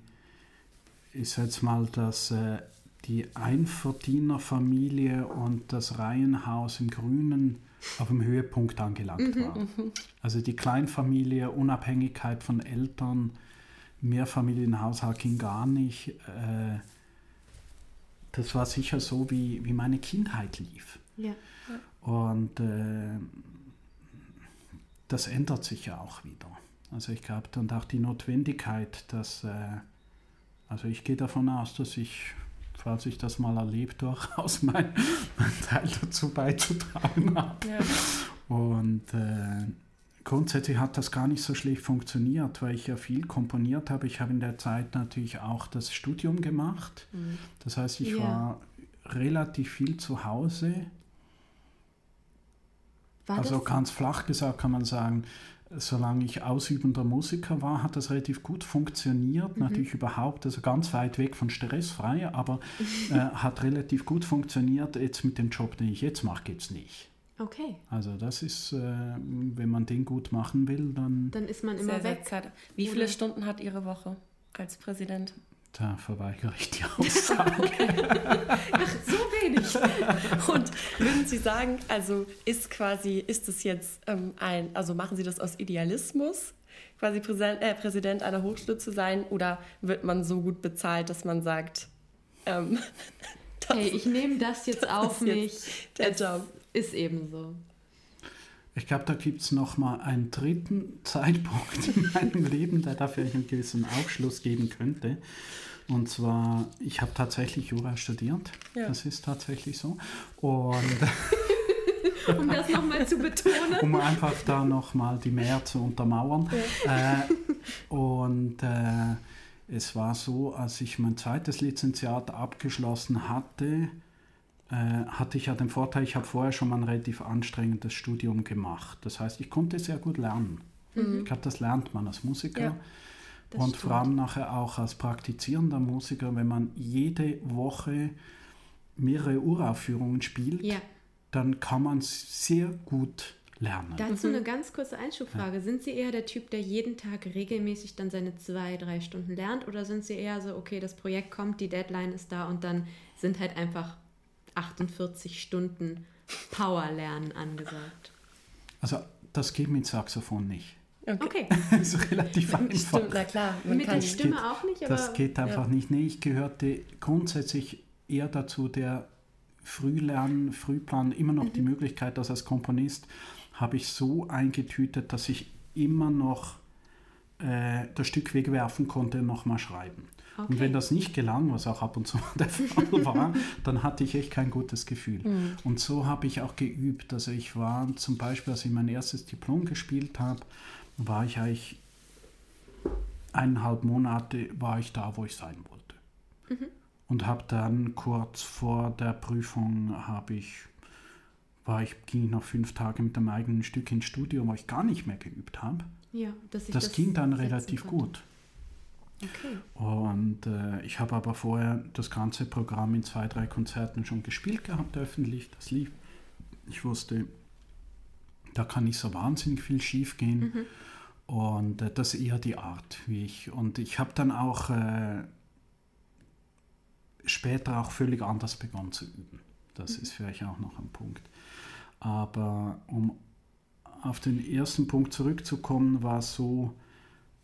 ich sage jetzt mal, dass äh, die Einverdienerfamilie und das Reihenhaus im Grünen auf dem Höhepunkt angelangt mhm, war. Mhm. Also die Kleinfamilie, Unabhängigkeit von Eltern, Mehrfamilienhaushalt ging gar nicht. Äh, das war sicher so, wie, wie meine Kindheit lief. Ja. Und äh, das ändert sich ja auch wieder. Also ich glaube dann auch die Notwendigkeit, dass, äh, also ich gehe davon aus, dass ich falls ich das mal erlebt, durchaus mein, mein Teil dazu beizutragen habe. Ja. Und äh, grundsätzlich hat das gar nicht so schlecht funktioniert, weil ich ja viel komponiert habe. Ich habe in der Zeit natürlich auch das Studium gemacht. Mhm. Das heißt, ich ja. war relativ viel zu Hause. War also ganz flach gesagt kann man sagen, solange ich ausübender Musiker war, hat das relativ gut funktioniert. Mhm. Natürlich überhaupt, also ganz weit weg von stressfrei, aber *laughs* äh, hat relativ gut funktioniert. Jetzt mit dem Job, den ich jetzt mache, geht es nicht. Okay. Also das ist, äh, wenn man den gut machen will, dann... Dann ist man immer sehr, weg. Sehr Wie viele Stunden hat Ihre Woche als Präsident? Da verweigere ich die *laughs* Aussage. Ach, so wenig. Und würden Sie sagen, also ist quasi, ist es jetzt ähm, ein, also machen Sie das aus Idealismus, quasi Präsident, äh, Präsident einer Hochschule zu sein, oder wird man so gut bezahlt, dass man sagt, ähm, *laughs* hey, ich nehme das jetzt auf mich. Der es Job. Ist eben so. Ich glaube, da gibt es nochmal einen dritten *laughs* Zeitpunkt in meinem Leben, der dafür einen gewissen Aufschluss geben könnte. Und zwar, ich habe tatsächlich Jura studiert. Ja. Das ist tatsächlich so. Und *laughs* um das nochmal zu betonen. Um einfach da nochmal die Mehr zu untermauern. Ja. Äh, und äh, es war so, als ich mein zweites Lizenziat abgeschlossen hatte, hatte ich ja den Vorteil, ich habe vorher schon mal ein relativ anstrengendes Studium gemacht. Das heißt, ich konnte sehr gut lernen. Mhm. Ich glaube, das lernt man als Musiker. Ja, und stimmt. vor allem nachher auch als praktizierender Musiker, wenn man jede Woche mehrere Uraufführungen spielt, ja. dann kann man sehr gut lernen. Dazu mhm. eine ganz kurze Einschubfrage. Ja. Sind Sie eher der Typ, der jeden Tag regelmäßig dann seine zwei, drei Stunden lernt? Oder sind Sie eher so, okay, das Projekt kommt, die Deadline ist da und dann sind halt einfach 48 Stunden Powerlernen angesagt. Also das geht mit Saxophon nicht. Okay. okay. *laughs* das ist relativ einfach. Stimmt, na klar. mit der Stimme geht, auch nicht, aber... Das geht einfach ja. nicht. Nee, ich gehörte grundsätzlich eher dazu, der Frühlernen, Frühplan, immer noch mhm. die Möglichkeit, dass als Komponist habe ich so eingetütet, dass ich immer noch äh, das Stück wegwerfen konnte und nochmal schreiben. Okay. Und wenn das nicht gelang, was auch ab und zu *laughs* der Fall war, dann hatte ich echt kein gutes Gefühl. Mhm. Und so habe ich auch geübt. Also ich war zum Beispiel, als ich mein erstes Diplom gespielt habe, war ich eigentlich eineinhalb Monate war ich da, wo ich sein wollte. Mhm. Und habe dann kurz vor der Prüfung habe ich war ich, ging ich noch fünf Tage mit einem eigenen Stück ins Studio, wo ich gar nicht mehr geübt habe. Ja, das, das ging dann relativ konnte. gut. Okay. Und äh, ich habe aber vorher das ganze Programm in zwei, drei Konzerten schon gespielt gehabt, öffentlich. Das lief. Ich wusste, da kann nicht so wahnsinnig viel schief gehen. Mhm. Und äh, das ist eher die Art, wie ich. Und ich habe dann auch äh, später auch völlig anders begonnen zu üben. Das mhm. ist vielleicht auch noch ein Punkt. Aber um auf den ersten Punkt zurückzukommen, war es so,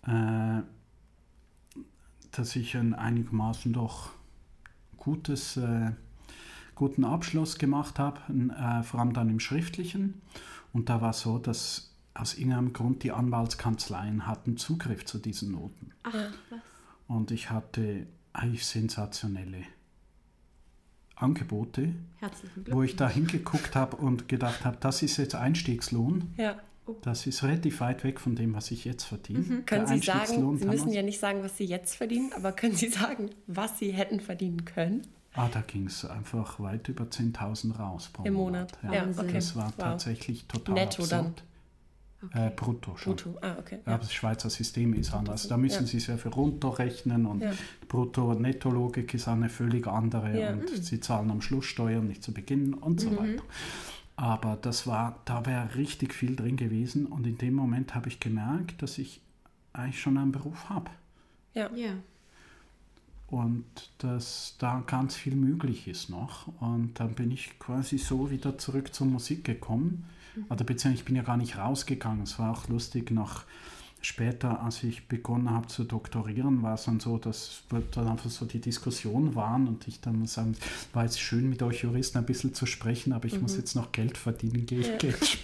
äh, dass ich einen einigermaßen doch gutes, äh, guten Abschluss gemacht habe, äh, vor allem dann im Schriftlichen. Und da war es so, dass aus irgendeinem Grund die Anwaltskanzleien hatten Zugriff zu diesen Noten. Ach, was? Und ich hatte eigentlich sensationelle Angebote, wo ich da hingeguckt habe und gedacht habe, das ist jetzt Einstiegslohn. Ja. Das ist relativ weit weg von dem, was ich jetzt verdiene. Mhm. Können Sie sagen, Sie müssen ja nicht sagen, was Sie jetzt verdienen, aber können Sie sagen, was Sie hätten verdienen können? Ah, da ging es einfach weit über 10.000 raus pro Im Monat. Ja. Ja, Wahnsinn. okay. Das war Wow. tatsächlich total Netto dann? absurd. Äh, brutto schon. Brutto. Ah, okay. Ja, Ja. das Schweizer System ist anders. Da müssen Ja. Sie sehr viel runterrechnen und Ja. Brutto-Netto-Logik ist eine völlig andere Ja. und Sie zahlen am Schluss Steuern, nicht zu Beginn und so weiter. Aber das war, da wäre richtig viel drin gewesen und in dem Moment habe ich gemerkt, dass ich eigentlich schon einen Beruf habe Ja. Ja. und dass da ganz viel möglich ist noch. Und dann bin ich quasi so wieder zurück zur Musik gekommen. Oder beziehungsweise ich bin ja gar nicht rausgegangen. Es war auch lustig, noch später, als ich begonnen habe zu doktorieren, war es dann so, dass dann einfach so die Diskussionen waren und ich dann muss sagen, war jetzt schön mit euch Juristen ein bisschen zu sprechen, aber ich muss jetzt noch Geld verdienen, gehe ich Geld *laughs*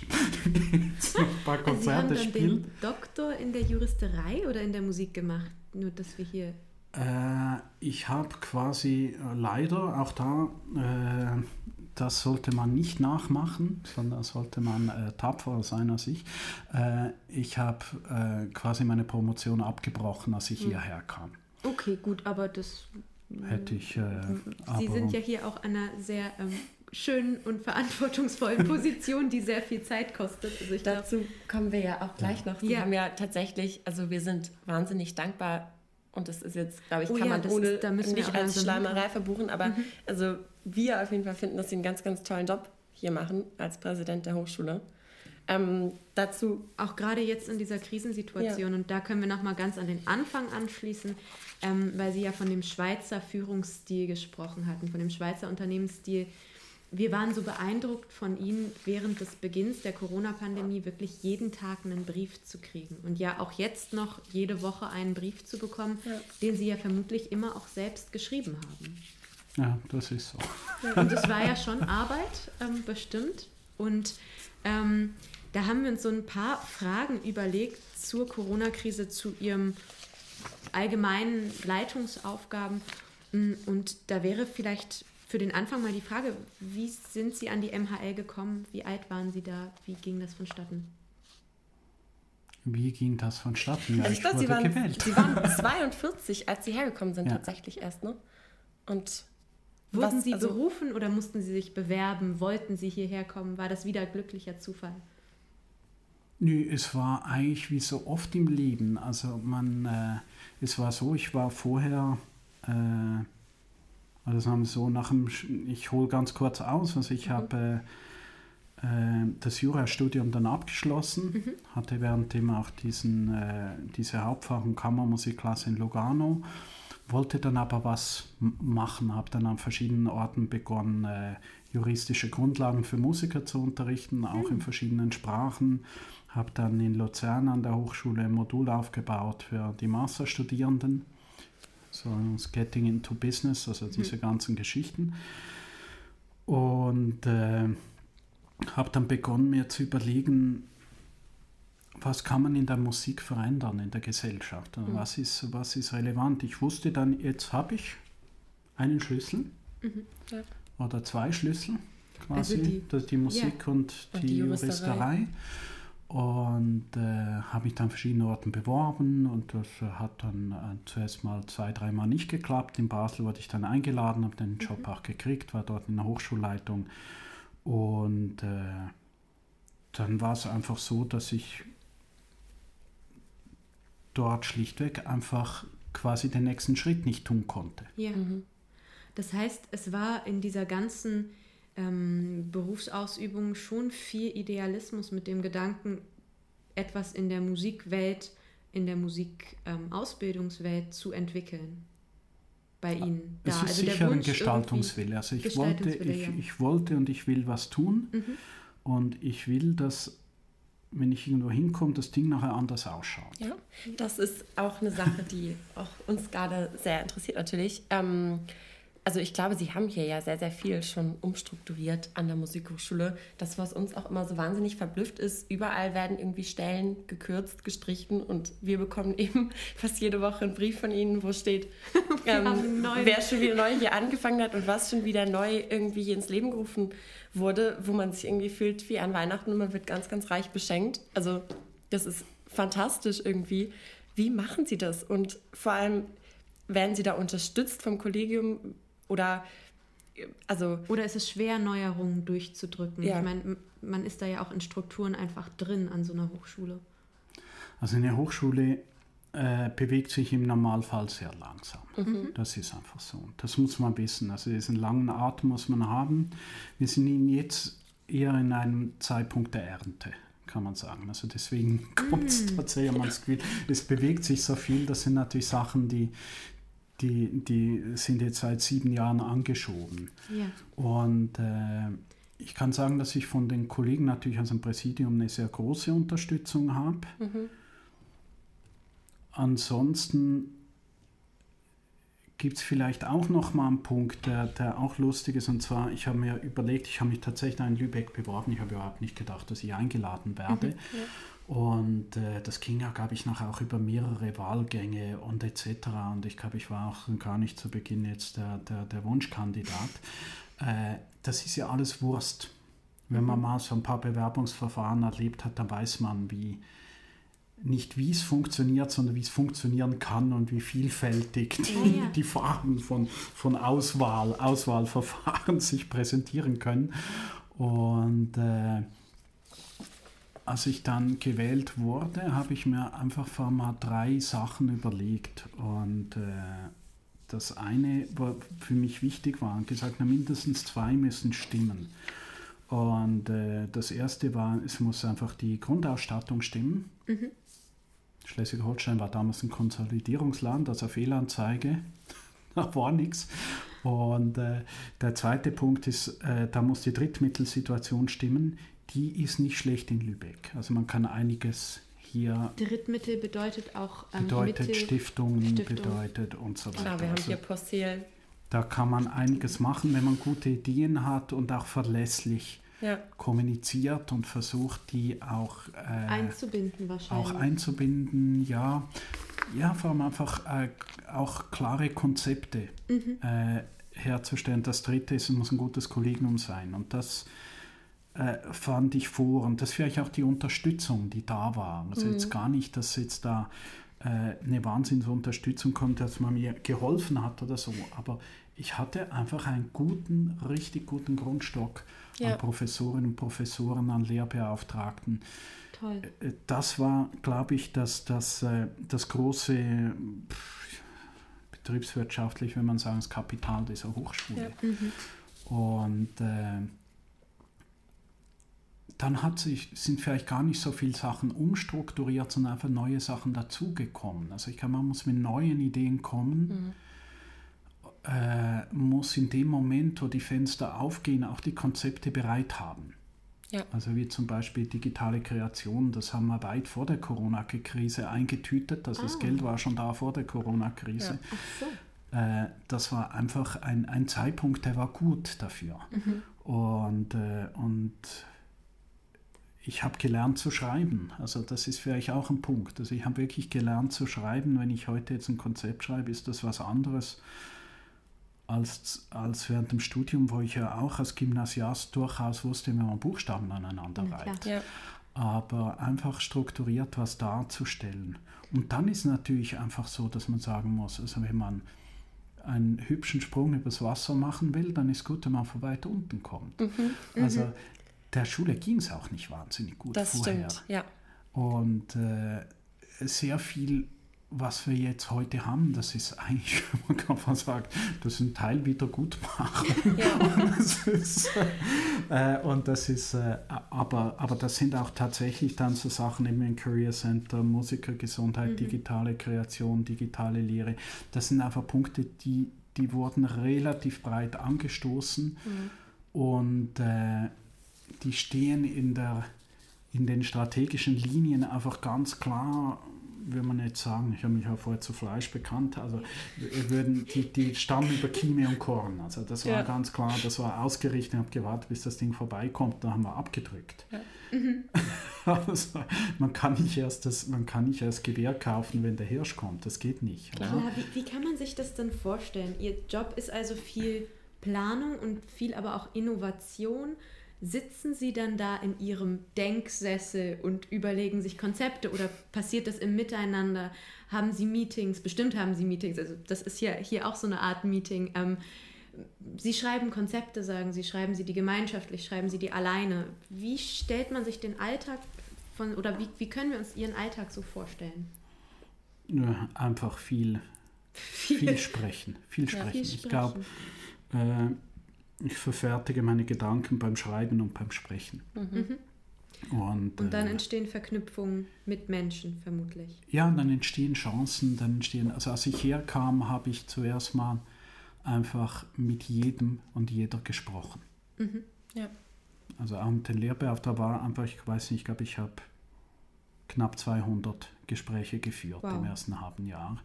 jetzt noch ein paar Also Sie haben Konzerte dann spielen. den Doktor in der Juristerei oder in der Musik gemacht? Nur, dass wir hier... Äh, ich habe quasi äh, leider auch da, äh, das sollte man nicht nachmachen, sondern sollte man äh, tapferer sein als ich. Äh, ich habe äh, quasi meine Promotion abgebrochen, als ich hierher kam. Okay, gut, aber das... Hätte ich. Äh, Sie aber, sind ja hier auch an einer sehr ähm, schönen und verantwortungsvollen *laughs* Position, die sehr viel Zeit kostet. Also Dazu kommen wir ja auch gleich noch. Sie Ja. haben ja tatsächlich, also wir sind wahnsinnig dankbar und das ist jetzt, glaube ich, Oh kann ja, man das ohne ist- da nicht als Schleimerei verbuchen, aber also wir auf jeden Fall finden, dass Sie einen ganz, ganz tollen Job hier machen als Präsident der Hochschule. Ähm, dazu, auch gerade jetzt in dieser Krisensituation, und da können wir nochmal ganz an den Anfang anschließen, ähm, weil Sie ja von dem Schweizer Führungsstil gesprochen hatten, von dem Schweizer Unternehmensstil. Wir waren so beeindruckt von Ihnen während des Beginns der Corona-Pandemie wirklich jeden Tag einen Brief zu kriegen und ja auch jetzt noch jede Woche einen Brief zu bekommen, Ja. den Sie ja vermutlich immer auch selbst geschrieben haben. ja, das ist so. Und das war ja schon Arbeit, ähm, bestimmt. Und ähm, da haben wir uns so ein paar Fragen überlegt zur Corona-Krise, zu Ihrem allgemeinen Leitungsaufgaben. Mm, Und da wäre vielleicht für den Anfang mal die Frage, wie sind Sie an die MHL gekommen? Wie alt waren Sie da? Wie ging das vonstatten? Wie ging das vonstatten? Also ich ich glaube, Sie waren. Sie waren *laughs* 42, als Sie hergekommen sind, Ja. tatsächlich erst, ne? Und Wurden was- Sie also- berufen oder mussten Sie sich bewerben? Wollten Sie hierher kommen? War das wieder glücklicher Zufall? Nö, es war eigentlich wie so oft im Leben. Also man, äh, es war so, ich war vorher, äh, also sagen so, nach dem, ich hole ganz kurz aus, also ich habe äh, äh, das Jurastudium dann abgeschlossen, hatte währenddem auch diesen, äh, diese Hauptfach- und Kammermusikklasse in Lugano, wollte dann aber was machen, habe dann an verschiedenen Orten begonnen, äh, juristische Grundlagen für Musiker zu unterrichten, auch in verschiedenen Sprachen. Habe dann in Luzern an der Hochschule ein Modul aufgebaut für die Masterstudierenden, so das Getting into Business, also diese ganzen Geschichten. Und äh, habe dann begonnen, mir zu überlegen, was kann man in der Musik verändern, in der Gesellschaft? Also Was, ist, was ist relevant? Ich wusste dann, jetzt habe ich einen Schlüssel Ja. oder zwei Schlüssel quasi, Also die- die, Musik und, Und die, die Juristerei. Juristerei. Und äh, habe mich dann an verschiedenen Orten beworben und das äh, hat dann äh, zuerst mal zwei, dreimal nicht geklappt. In Basel wurde ich dann eingeladen, habe den Job auch gekriegt, war dort in der Hochschulleitung. Und äh, dann war es einfach so, dass ich dort schlichtweg einfach quasi den nächsten Schritt nicht tun konnte. Ja. Das heißt, es war in dieser ganzen ähm, Berufsausübung schon viel Idealismus mit dem Gedanken, etwas in der Musikwelt, in der Musikausbildungswelt zu entwickeln. Bei Ihnen. Es da. ist also der sicher ein Gestaltungswille. Also ich wollte, ich, ja. Mhm. ich wollte und ich will was tun. Und ich will, dass, wenn ich irgendwo hinkomme, das Ding nachher anders ausschaut. Ja, das ist auch eine Sache, die auch uns gerade sehr interessiert natürlich. Ähm, also ich glaube, Sie haben hier ja sehr, sehr viel schon umstrukturiert an der Musikhochschule. Das, was uns auch immer so wahnsinnig verblüfft ist, überall werden irgendwie Stellen gekürzt, gestrichen und wir bekommen *laughs* eben fast jede Woche einen Brief von Ihnen, wo steht, *laughs* ähm, wer schon wieder neu hier angefangen hat und was schon wieder neu irgendwie hier ins Leben gerufen wurde, wo man sich irgendwie fühlt wie an Weihnachten und man wird ganz, ganz reich beschenkt. Also das ist fantastisch irgendwie. Wie machen Sie das? Und vor allem, werden Sie da unterstützt vom Kollegium oder also oder ist es schwer, Neuerungen durchzudrücken? Ja. Ich meine, man ist da ja auch in Strukturen einfach drin an so einer Hochschule. Also eine Hochschule äh, bewegt sich im Normalfall sehr langsam. Mhm. Das ist einfach so. Das muss man wissen. Also diesen langen Atem muss man haben. Wir sind jetzt eher in einem Zeitpunkt der Ernte kann man sagen. Also deswegen *laughs* kommt es mm. tatsächlich, man das Gefühl, es bewegt sich so viel. Das sind natürlich Sachen, die, die, die sind jetzt seit sieben Jahren angeschoben. Ja. Und äh, ich kann sagen, dass ich von den Kollegen natürlich aus dem Präsidium eine sehr große Unterstützung habe. Mhm. Ansonsten gibt es vielleicht auch noch mal einen Punkt, der, der auch lustig ist. Und zwar, ich habe mir überlegt, ich habe mich tatsächlich in Lübeck beworben. Ich habe überhaupt nicht gedacht, dass ich eingeladen werde. Mhm, ja. Und äh, das ging ja, glaube ich, nachher auch über mehrere Wahlgänge und etc. Und ich glaube, ich war auch gar nicht zu Beginn jetzt der, der, der Wunschkandidat. Äh, das ist ja alles Wurst. Wenn man mhm. mal so ein paar Bewerbungsverfahren erlebt hat, dann weiß man, wie, nicht wie es funktioniert, sondern wie es funktionieren kann und wie vielfältig die, ja. die Fragen von, von Auswahl, Auswahlverfahren *laughs* sich präsentieren können. Und äh, als ich dann gewählt wurde, habe ich mir einfach vor mal drei Sachen überlegt. Und äh, das eine, was für mich wichtig war, gesagt, na, mindestens zwei müssen stimmen. Und äh, das erste war, es muss einfach die Grundausstattung stimmen. Mhm. Schleswig-Holstein war damals ein Konsolidierungsland, also Fehlanzeige, *laughs* da war nichts. Und äh, der zweite Punkt ist, äh, da muss die Drittmittelsituation stimmen die ist nicht schlecht in Lübeck. Also man kann einiges hier. Drittmittel bedeutet auch ähm, bedeutet Mittel, Stiftungen, Stiftung. bedeutet und so weiter. Genau, wir haben also, hier Postil. Da kann man einiges machen, wenn man gute Ideen hat und auch verlässlich ja. kommuniziert und versucht, die auch äh, einzubinden wahrscheinlich. Auch einzubinden, ja. Ja, vor allem einfach äh, auch klare Konzepte mhm. äh, herzustellen. Das dritte ist, es muss ein gutes Kollegium sein. Und das äh, fand ich vor. Und das vielleicht auch die Unterstützung, die da war. Also mhm. jetzt gar nicht, dass jetzt da äh, eine Wahnsinnsunterstützung kommt, dass man mir geholfen hat oder so. Aber ich hatte einfach einen guten, richtig guten Grundstock ja. an Professorinnen und Professoren, an Lehrbeauftragten. Toll. Äh, das war, glaube ich, das, das, äh, das große betriebswirtschaftlich, wenn man sagen, das Kapital dieser Hochschule. Ja. Mhm. Und äh, dann hat sich, sind vielleicht gar nicht so viele Sachen umstrukturiert, sondern einfach neue Sachen dazugekommen. Also ich glaube, man muss mit neuen Ideen kommen, mhm. äh, muss in dem Moment, wo die Fenster aufgehen, auch die Konzepte bereit haben. Ja. Also wie zum Beispiel digitale Kreation, das haben wir weit vor der Corona-Krise eingetütet. Also ah. das Geld war schon da vor der Corona-Krise. Ja. So. Äh, das war einfach ein, ein Zeitpunkt, der war gut dafür. Mhm. Und, äh, und ich habe gelernt zu schreiben. Also das ist vielleicht auch ein Punkt. Also ich habe wirklich gelernt zu schreiben. Wenn ich heute jetzt ein Konzept schreibe, ist das was anderes als, als während dem Studium, wo ich ja auch als Gymnasiast durchaus wusste, wie man Buchstaben aneinander reiht. Ja, Aber einfach strukturiert was darzustellen. Und dann ist natürlich einfach so, dass man sagen muss, also wenn man einen hübschen Sprung übers Wasser machen will, dann ist gut, wenn man von weit unten kommt. Mhm, also mhm der Schule ging es auch nicht wahnsinnig gut das vorher. Stimmt, ja. Und äh, sehr viel, was wir jetzt heute haben, das ist eigentlich, *laughs* man kann fast sagen, das ist ein Teil Wiedergutmachung. *laughs* Ja. und *laughs* das ist, äh, und das ist äh, aber, aber das sind auch tatsächlich dann so Sachen eben im Career Center, Musikergesundheit, mhm. digitale Kreation, digitale Lehre. Das sind einfach Punkte, die, die wurden relativ breit angestoßen. Mhm. Und äh, die stehen in, der, in den strategischen Linien einfach ganz klar würde man nicht sagen, ich habe mich ja vorher zu Fleisch bekannt, also würden, die, die standen über Chemie und Korn. Also das war ja. ganz klar, das war ausgerichtet, ich habe gewartet, bis das Ding vorbeikommt, da haben wir abgedrückt. Ja. *laughs* Mhm. also, man, kann nicht erst das, man kann nicht erst Gewehr kaufen, wenn der Hirsch kommt, das geht nicht. Klar, wie, wie kann man sich das denn vorstellen? Ihr Job ist also viel Planung und viel aber auch Innovation sitzen Sie dann da in Ihrem Denksessel und überlegen sich Konzepte oder passiert das im Miteinander? Haben Sie Meetings? Bestimmt haben Sie Meetings. Also das ist ja hier auch so eine Art Meeting. Ähm, Sie schreiben Konzepte, sagen Sie, schreiben Sie die gemeinschaftlich, schreiben Sie die alleine. Wie stellt man sich den Alltag von, oder wie, wie können wir uns Ihren Alltag so vorstellen? Ja, einfach viel, viel, viel sprechen. Viel sprechen. Ja, viel sprechen. Ich glaube, äh, ich verfertige meine Gedanken beim Schreiben und beim Sprechen. Mhm. Und, und, dann äh, entstehen Verknüpfungen mit Menschen vermutlich. Ja, dann entstehen Chancen, dann entstehen, also als ich herkam, habe ich zuerst mal einfach mit jedem und jeder gesprochen. Mhm. Ja. Also auch mit den Lehrbeauftragten war einfach, ich weiß nicht, ich glaube, ich habe knapp 200 Gespräche geführt wow. im ersten halben Jahr.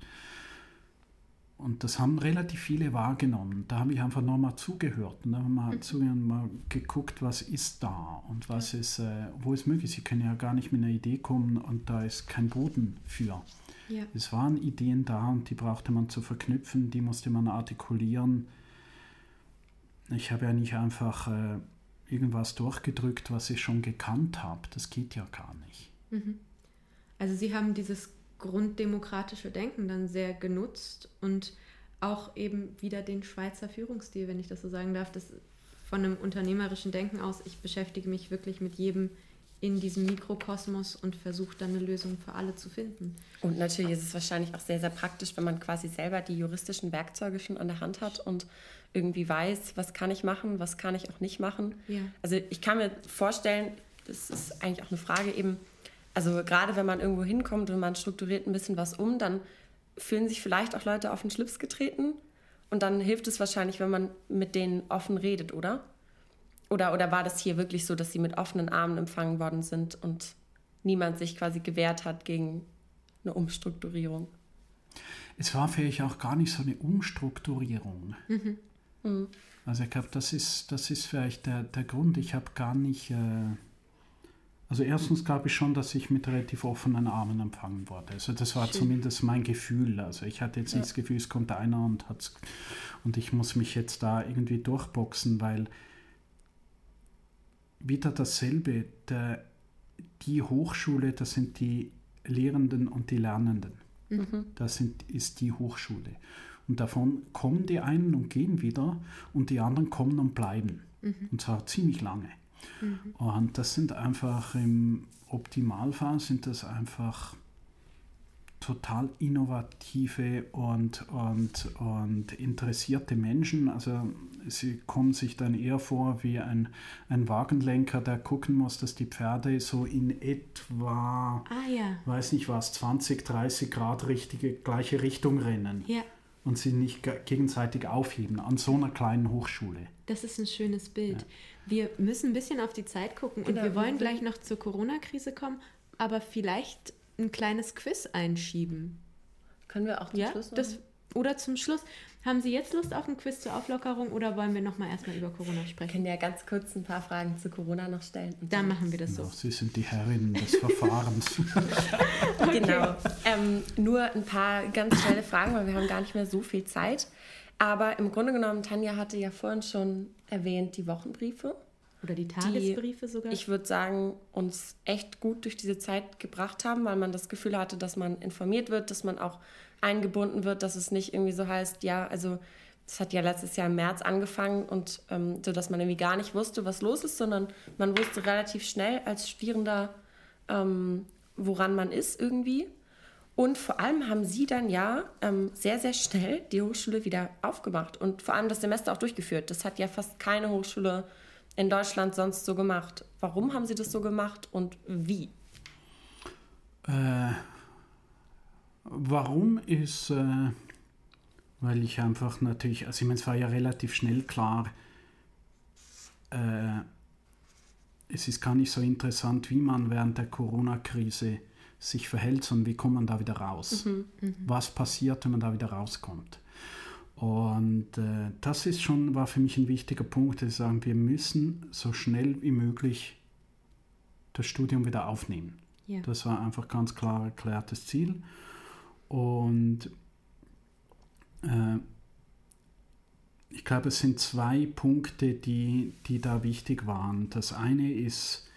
Und das haben relativ viele wahrgenommen. Da habe ich einfach nochmal zugehört und dann mal mhm. zugehört und mal geguckt, was ist da und was ja. ist, äh, wo ist möglich. Sie können ja gar nicht mit einer Idee kommen und da ist kein Boden für. Ja. Es waren Ideen da und die brauchte man zu verknüpfen, die musste man artikulieren. Ich habe ja nicht einfach äh, irgendwas durchgedrückt, was ich schon gekannt habe. Das geht ja gar nicht. Mhm. Also Sie haben dieses grunddemokratische Denken dann sehr genutzt und auch eben wieder den Schweizer Führungsstil, wenn ich das so sagen darf, das von einem unternehmerischen Denken aus, ich beschäftige mich wirklich mit jedem in diesem Mikrokosmos und versuche dann eine Lösung für alle zu finden. Und natürlich ist es wahrscheinlich auch sehr, sehr praktisch, wenn man quasi selber die juristischen Werkzeuge schon an der Hand hat und irgendwie weiß, was kann ich machen, was kann ich auch nicht machen. Ja. Also ich kann mir vorstellen, das ist eigentlich auch eine Frage eben, also gerade wenn man irgendwo hinkommt und man strukturiert ein bisschen was um, dann fühlen sich vielleicht auch Leute auf den Schlips getreten. Und dann hilft es wahrscheinlich, wenn man mit denen offen redet, oder? Oder, oder war das hier wirklich so, dass sie mit offenen Armen empfangen worden sind und niemand sich quasi gewehrt hat gegen eine Umstrukturierung? Es war vielleicht auch gar nicht so eine Umstrukturierung. Mhm. Mhm. Also ich glaube, das ist, das ist vielleicht der, der Grund. Ich habe gar nicht... Äh also erstens glaube ich schon, dass ich mit relativ offenen Armen empfangen wurde. Also das war Schön. zumindest mein Gefühl. Also ich hatte jetzt ja. nicht das Gefühl, es kommt einer und hat's und ich muss mich jetzt da irgendwie durchboxen, weil wieder dasselbe. Der, die Hochschule, das sind die Lehrenden und die Lernenden. Mhm. Das sind, ist die Hochschule. Und davon kommen die einen und gehen wieder und die anderen kommen und bleiben. Mhm. Und zwar ziemlich lange. Mhm. Und das sind einfach im Optimalfall sind das einfach total innovative und, und, und interessierte Menschen. Also sie kommen sich dann eher vor wie ein, ein Wagenlenker, der gucken muss, dass die Pferde so in etwa, ah, ja. weiß nicht was, 20, 30 Grad richtige, gleiche Richtung rennen. Ja. Und sie nicht gegenseitig aufheben an so einer kleinen Hochschule. Das ist ein schönes Bild. Ja. Wir müssen ein bisschen auf die Zeit gucken und genau. wir wollen gleich noch zur Corona-Krise kommen, aber vielleicht ein kleines Quiz einschieben. Können wir auch zum ja, Schluss das, Oder zum Schluss. Haben Sie jetzt Lust auf ein Quiz zur Auflockerung oder wollen wir nochmal erstmal über Corona sprechen? Wir können ja ganz kurz ein paar Fragen zu Corona noch stellen. Dann machen wir das genau, so. Sie sind die Herrin des Verfahrens. *laughs* okay. Genau. Ähm, nur ein paar ganz schnelle Fragen, weil wir haben gar nicht mehr so viel Zeit. Aber im Grunde genommen, Tanja hatte ja vorhin schon erwähnt, die Wochenbriefe. Oder die Tagesbriefe die, sogar? Ich würde sagen, uns echt gut durch diese Zeit gebracht haben, weil man das Gefühl hatte, dass man informiert wird, dass man auch eingebunden wird, dass es nicht irgendwie so heißt, ja, also das hat ja letztes Jahr im März angefangen und ähm, so, dass man irgendwie gar nicht wusste, was los ist, sondern man wusste relativ schnell als Studierender, ähm, woran man ist irgendwie. Und vor allem haben sie dann ja ähm, sehr, sehr schnell die Hochschule wieder aufgemacht und vor allem das Semester auch durchgeführt. Das hat ja fast keine Hochschule in Deutschland sonst so gemacht. Warum haben sie das so gemacht und wie? Äh, warum ist, äh, weil ich einfach natürlich, also ich meine, es war ja relativ schnell klar, äh, es ist gar nicht so interessant, wie man während der Corona-Krise sich verhält, sondern wie kommt man da wieder raus? Mhm. Was passiert, wenn man da wieder rauskommt? Und äh, das ist schon, war für mich ein wichtiger Punkt, dass wir sagen, wir müssen so schnell wie möglich das Studium wieder aufnehmen. Ja. Das war einfach ganz klar erklärtes Ziel. Und äh, ich glaube, es sind zwei Punkte, die, die da wichtig waren. Das eine ist,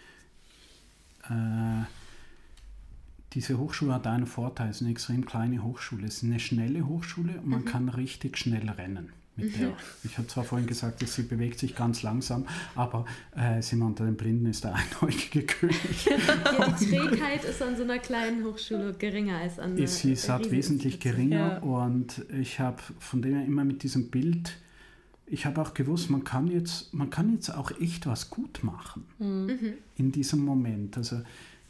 äh, diese Hochschule hat einen Vorteil, es ist eine extrem kleine Hochschule. Es ist eine schnelle Hochschule und man kann richtig schnell rennen. Mit der. Ich habe zwar vorhin gesagt, dass sie bewegt sich ganz langsam, aber äh, sind wir unter den Blinden ist der *laughs* einäugige König. Ja, die Trägheit ist an so einer kleinen Hochschule geringer als an einer ist sie ist wesentlich geringer Ja. und ich habe von dem her immer mit diesem Bild, ich habe auch gewusst, man kann jetzt, man kann jetzt auch echt was gut machen in diesem Moment. Also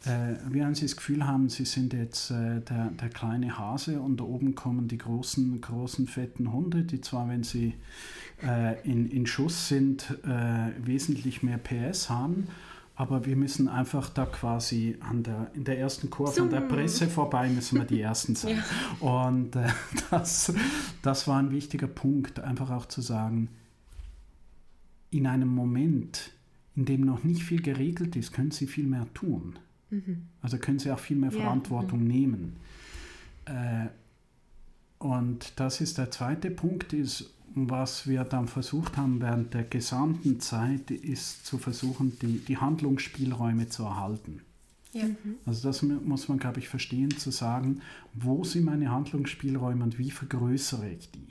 äh, während Sie das Gefühl haben, Sie sind jetzt äh, der, der kleine Hase und da oben kommen die großen, großen, fetten Hunde, die zwar, wenn sie äh, in, in Schuss sind, äh, wesentlich mehr PS haben, aber wir müssen einfach da quasi an der, in der ersten Kurve an der Zoom. Presse vorbei, müssen wir die Ersten *laughs* sein. Und äh, *laughs* das, das war ein wichtiger Punkt, einfach auch zu sagen, in einem Moment, in dem noch nicht viel geregelt ist, können Sie viel mehr tun. Also können Sie auch viel mehr Ja, Verantwortung nehmen. Äh, und das ist der zweite Punkt, ist, was wir dann versucht haben während der gesamten Zeit, ist zu versuchen, die, die Handlungsspielräume zu erhalten. Ja. Also das mu- muss man, glaube ich, verstehen, zu sagen, wo sind meine Handlungsspielräume und wie vergrößere ich die.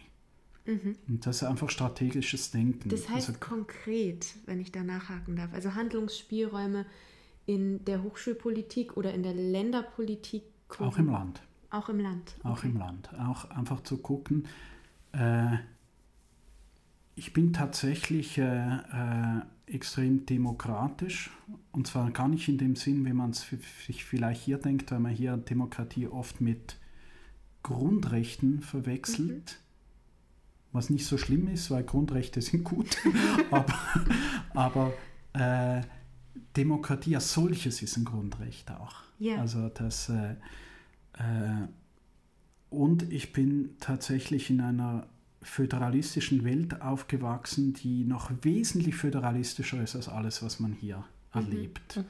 Und das ist einfach strategisches Denken. Das heißt also, konkret, wenn ich da nachhaken darf, also Handlungsspielräume in der Hochschulpolitik oder in der Länderpolitik. auch im Land. Auch im Land. Auch okay. im Land. Auch einfach zu gucken. Äh, ich bin tatsächlich äh, äh, extrem demokratisch. Und zwar gar nicht in dem Sinn, wie man es sich vielleicht hier denkt, weil man hier Demokratie oft mit Grundrechten verwechselt. Was nicht so schlimm ist, weil Grundrechte sind gut. *laughs* aber aber äh, Demokratie als solches ist ein Grundrecht auch. Ja. Also das äh, äh, und ich bin tatsächlich in einer föderalistischen Welt aufgewachsen, die noch wesentlich föderalistischer ist als alles, was man hier erlebt.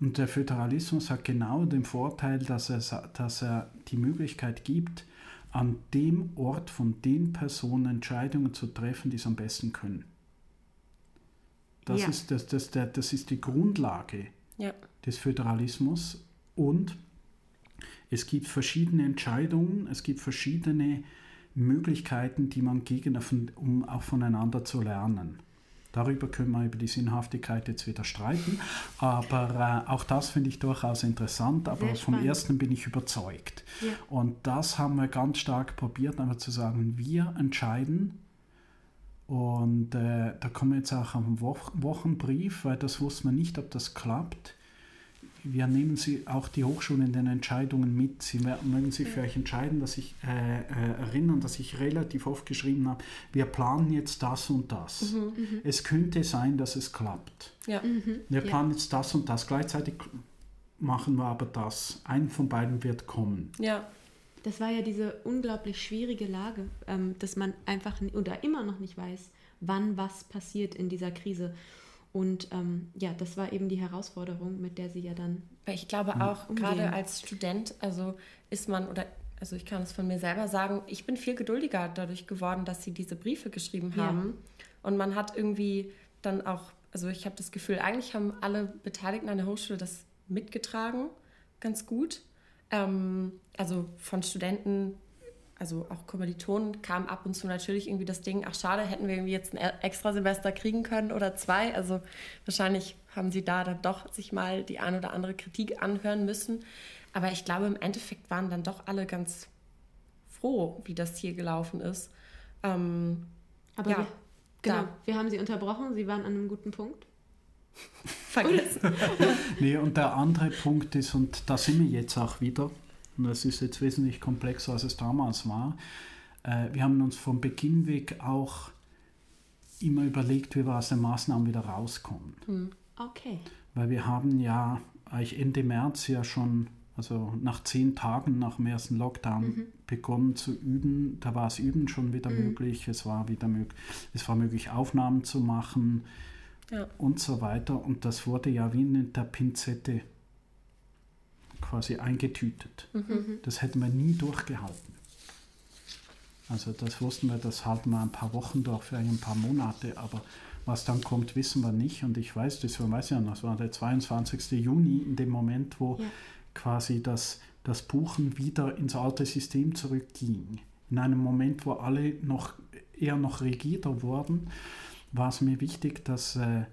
Und der Föderalismus hat genau den Vorteil, dass er, dass er die Möglichkeit gibt, an dem Ort von den Personen Entscheidungen zu treffen, die es am besten können. Das, Ja. ist, das, das, der, das ist die Grundlage Ja. des Föderalismus und es gibt verschiedene Entscheidungen, es gibt verschiedene Möglichkeiten, die man gegen, um auch voneinander zu lernen. Darüber können wir über die Sinnhaftigkeit jetzt wieder streiten, aber äh, auch das finde ich durchaus interessant, aber vom ersten bin ich überzeugt. Ja. Und das haben wir ganz stark probiert, einfach zu sagen, wir entscheiden. Und äh, da kommen wir jetzt auch am Woch Wochenbrief, weil das wusste man nicht, ob das klappt. Wir nehmen Sie auch die Hochschulen in den Entscheidungen mit. Sie mögen sich für euch entscheiden, dass ich äh, äh, erinnern, dass ich relativ oft geschrieben habe, wir planen jetzt das und das. Es könnte sein, dass es klappt. Ja. Wir Ja. planen jetzt das und das. Gleichzeitig machen wir aber das. Ein von beiden wird kommen. Ja. Das war ja diese unglaublich schwierige Lage, ähm, dass man einfach oder immer noch nicht weiß, wann was passiert in dieser Krise. Und ähm, ja, das war eben die Herausforderung, mit der sie ja dann. Ich glaube auch, Umgehen. gerade als Student, also ist man, oder also ich kann es von mir selber sagen, ich bin viel geduldiger dadurch geworden, dass sie diese Briefe geschrieben Ja. haben. Und man hat irgendwie dann auch, also ich habe das Gefühl, eigentlich haben alle Beteiligten an der Hochschule das mitgetragen, ganz gut. Ähm, also von Studenten, also auch Kommilitonen kam ab und zu natürlich irgendwie das Ding, ach schade, hätten wir irgendwie jetzt ein Extrasemester kriegen können oder zwei. Also wahrscheinlich haben sie da dann doch sich mal die ein oder andere Kritik anhören müssen. Aber ich glaube, im Endeffekt waren dann doch alle ganz froh, wie das hier gelaufen ist. Ähm, Aber Ja, wir, genau, da. wir haben sie unterbrochen, sie waren an einem guten Punkt. Vergessen. *laughs* Nee, und der andere Punkt ist, und da sind wir jetzt auch wieder, und das ist jetzt wesentlich komplexer, als es damals war, äh, wir haben uns vom Beginn weg auch immer überlegt, wie wir aus den Maßnahmen wieder rauskommen. Okay. Weil wir haben ja eigentlich Ende März ja schon, also nach zehn Tagen nach dem ersten Lockdown mhm. begonnen zu üben. Da war es Üben schon wieder mhm. möglich. Es war wieder möglich, es war möglich, Aufnahmen zu machen ja. und so weiter. Und das wurde ja wie in der Pinzette quasi eingetütet. Mhm. Das hätten wir nie durchgehalten. Also das wussten wir, das halten wir ein paar Wochen durch, vielleicht ein paar Monate, aber was dann kommt, wissen wir nicht. Und ich weiß, das weiß ja noch, das war der 22. Juni, in dem Moment, wo ja. quasi das, das Buchen wieder ins alte System zurückging. In einem Moment, wo alle noch eher noch rigida wurden, war es mir wichtig, dass äh,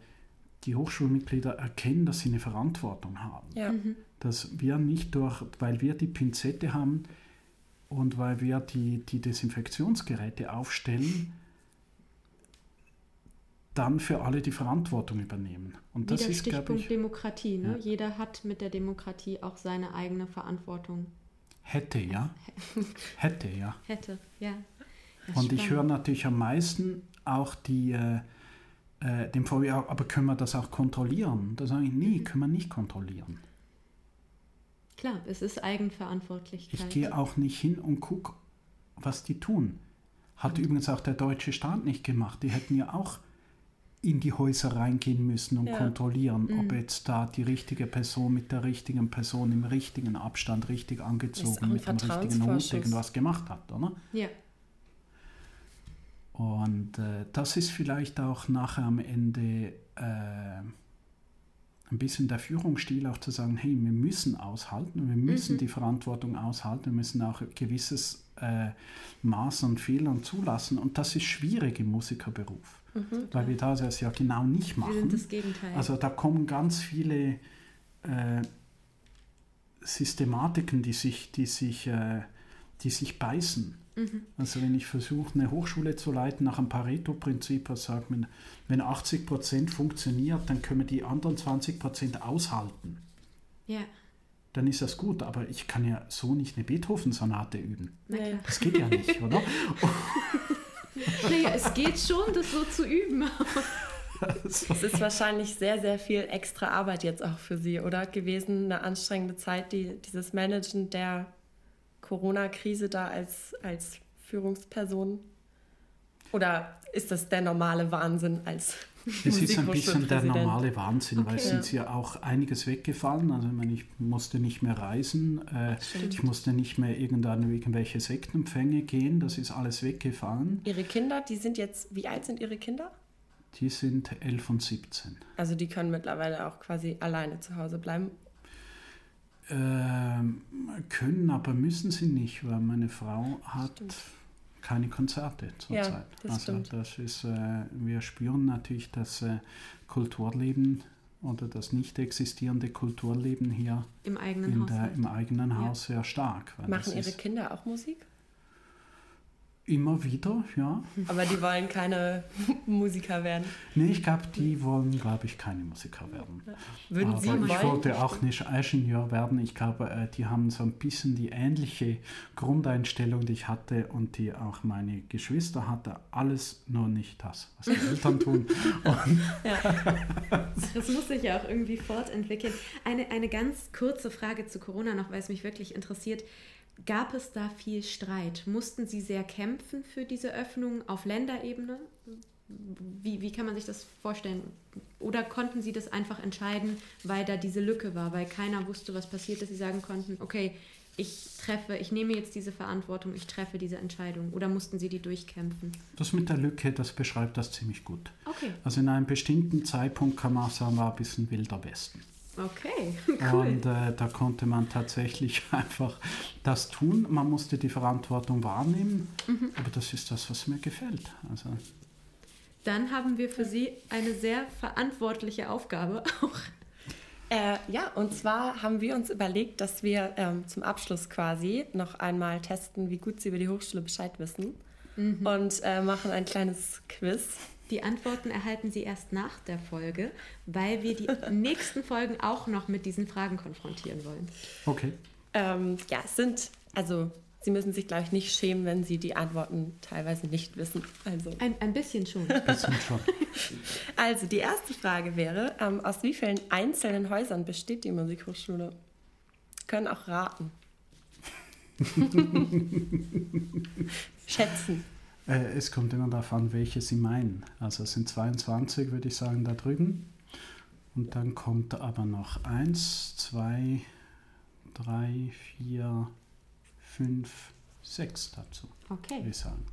die Hochschulmitglieder erkennen, dass sie eine Verantwortung haben. Ja. Mhm. Dass wir nicht durch, weil wir die Pinzette haben und weil wir die, die Desinfektionsgeräte aufstellen, dann für alle die Verantwortung übernehmen. Und das Wieder ist, Stichpunkt ich, Demokratie. Ne? Ja. Jeder hat mit der Demokratie auch seine eigene Verantwortung. Hätte, ja. *laughs* Hätte, ja. Hätte, ja. Und ich höre natürlich am meisten auch die, äh, äh, dem VW, aber können wir das auch kontrollieren? Da sage ich, nee, mhm. können wir nicht kontrollieren. Klar, es ist Eigenverantwortlichkeit. Ich gehe auch nicht hin und gucke, was die tun. Hat mhm. übrigens auch der deutsche Staat nicht gemacht. Die hätten ja auch in die Häuser reingehen müssen und ja. kontrollieren, mhm. ob jetzt da die richtige Person mit der richtigen Person im richtigen Abstand richtig angezogen mit dem richtigen Hut irgendwas gemacht hat, oder? Ja. Und äh, das ist vielleicht auch nachher am Ende äh, ein bisschen der Führungsstil, auch zu sagen, hey, wir müssen aushalten, wir müssen mhm. die Verantwortung aushalten, wir müssen auch ein gewisses äh, Maß an Fehlern zulassen. Und das ist schwierig im Musikerberuf. Mhm, weil wir das ja genau nicht machen. Wir sind das Gegenteil. Also da kommen ganz viele äh, Systematiken, die sich, die sich, äh, die sich beißen. Mhm. Also wenn ich versuche, eine Hochschule zu leiten nach einem Pareto-Prinzip, was sagt man, wenn 80 Prozent funktioniert, dann können wir die anderen 20 Prozent aushalten. Ja. Dann ist das gut, aber ich kann ja so nicht eine Beethoven-Sonate üben. Das geht ja nicht, *laughs* oder? Naja, es geht schon, das so zu üben. *laughs* Es ist wahrscheinlich sehr, sehr viel extra Arbeit jetzt auch für Sie, oder? Gewesen, eine anstrengende Zeit, die, dieses Managen der Corona-Krise da als, als Führungsperson? Oder ist das der normale Wahnsinn als es ist ein bisschen der normale Wahnsinn, okay, weil es ja. sind ja auch einiges weggefallen. Also ich, meine, ich musste nicht mehr reisen, äh, ich musste nicht mehr irgendwelche Sektempfänge gehen, das ist alles weggefallen. Ihre Kinder, die sind jetzt, wie alt sind Ihre Kinder? Die sind 11 und 17. Also die können mittlerweile auch quasi alleine zu Hause bleiben? Ähm, können, aber müssen sie nicht, weil meine Frau hat... Stimmt keine Konzerte zurzeit. Ja, das also stimmt. das ist, äh, wir spüren natürlich das äh, Kulturleben oder das nicht existierende Kulturleben hier im eigenen, der, im eigenen Haus ja. sehr stark. Machen Ihre Kinder auch Musik? Immer wieder, ja. Aber die wollen keine *laughs* Musiker werden. Nee, ich glaube, die wollen, glaube ich, keine Musiker werden. Würden Aber Sie ich wollen? wollte auch nicht Ingenieur werden. Ich glaube, äh, die haben so ein bisschen die ähnliche Grundeinstellung, die ich hatte und die auch meine Geschwister hatte. Alles nur nicht das, was die Eltern tun. *laughs* ja. *laughs* Das muss sich ja auch irgendwie fortentwickeln. Eine, eine ganz kurze Frage zu Corona noch, weil es mich wirklich interessiert. Gab es da viel Streit? Mussten Sie sehr kämpfen für diese Öffnung auf Länderebene? Wie, wie kann man sich das vorstellen? Oder konnten Sie das einfach entscheiden, weil da diese Lücke war, weil keiner wusste, was passiert, dass Sie sagen konnten, okay, ich treffe, ich nehme jetzt diese Verantwortung, ich treffe diese Entscheidung? Oder mussten Sie die durchkämpfen? Das mit der Lücke, das beschreibt das ziemlich gut. Okay. Also in einem bestimmten Zeitpunkt kann man sagen, war ein bisschen wilder Westen. Okay, *laughs* cool. Und äh, da konnte man tatsächlich *laughs* einfach das tun. Man musste die Verantwortung wahrnehmen, mhm. aber das ist das, was mir gefällt. Also. Dann haben wir für Sie eine sehr verantwortliche Aufgabe *laughs* auch. Äh, ja, und zwar haben wir uns überlegt, dass wir ähm, zum Abschluss quasi noch einmal testen, wie gut Sie über die Hochschule Bescheid wissen mhm. und äh, machen ein kleines Quiz. Die Antworten erhalten Sie erst nach der Folge, weil wir die *laughs* nächsten Folgen auch noch mit diesen Fragen konfrontieren wollen. Okay. Ähm, ja, es sind, also Sie müssen sich, glaube ich, nicht schämen, wenn Sie die Antworten teilweise nicht wissen. Also. Ein, ein bisschen schon. Ein bisschen schon. *laughs* Also, die erste Frage wäre: ähm, Aus wie vielen einzelnen Häusern besteht die Musikhochschule? können auch raten. *laughs* Schätzen. Äh, es kommt immer darauf an, welche Sie meinen. Also es sind 22, würde ich sagen, da drüben. Und dann kommt aber noch 1, 2, 3, 4, 5, 6 dazu. Okay. Würde ich sagen.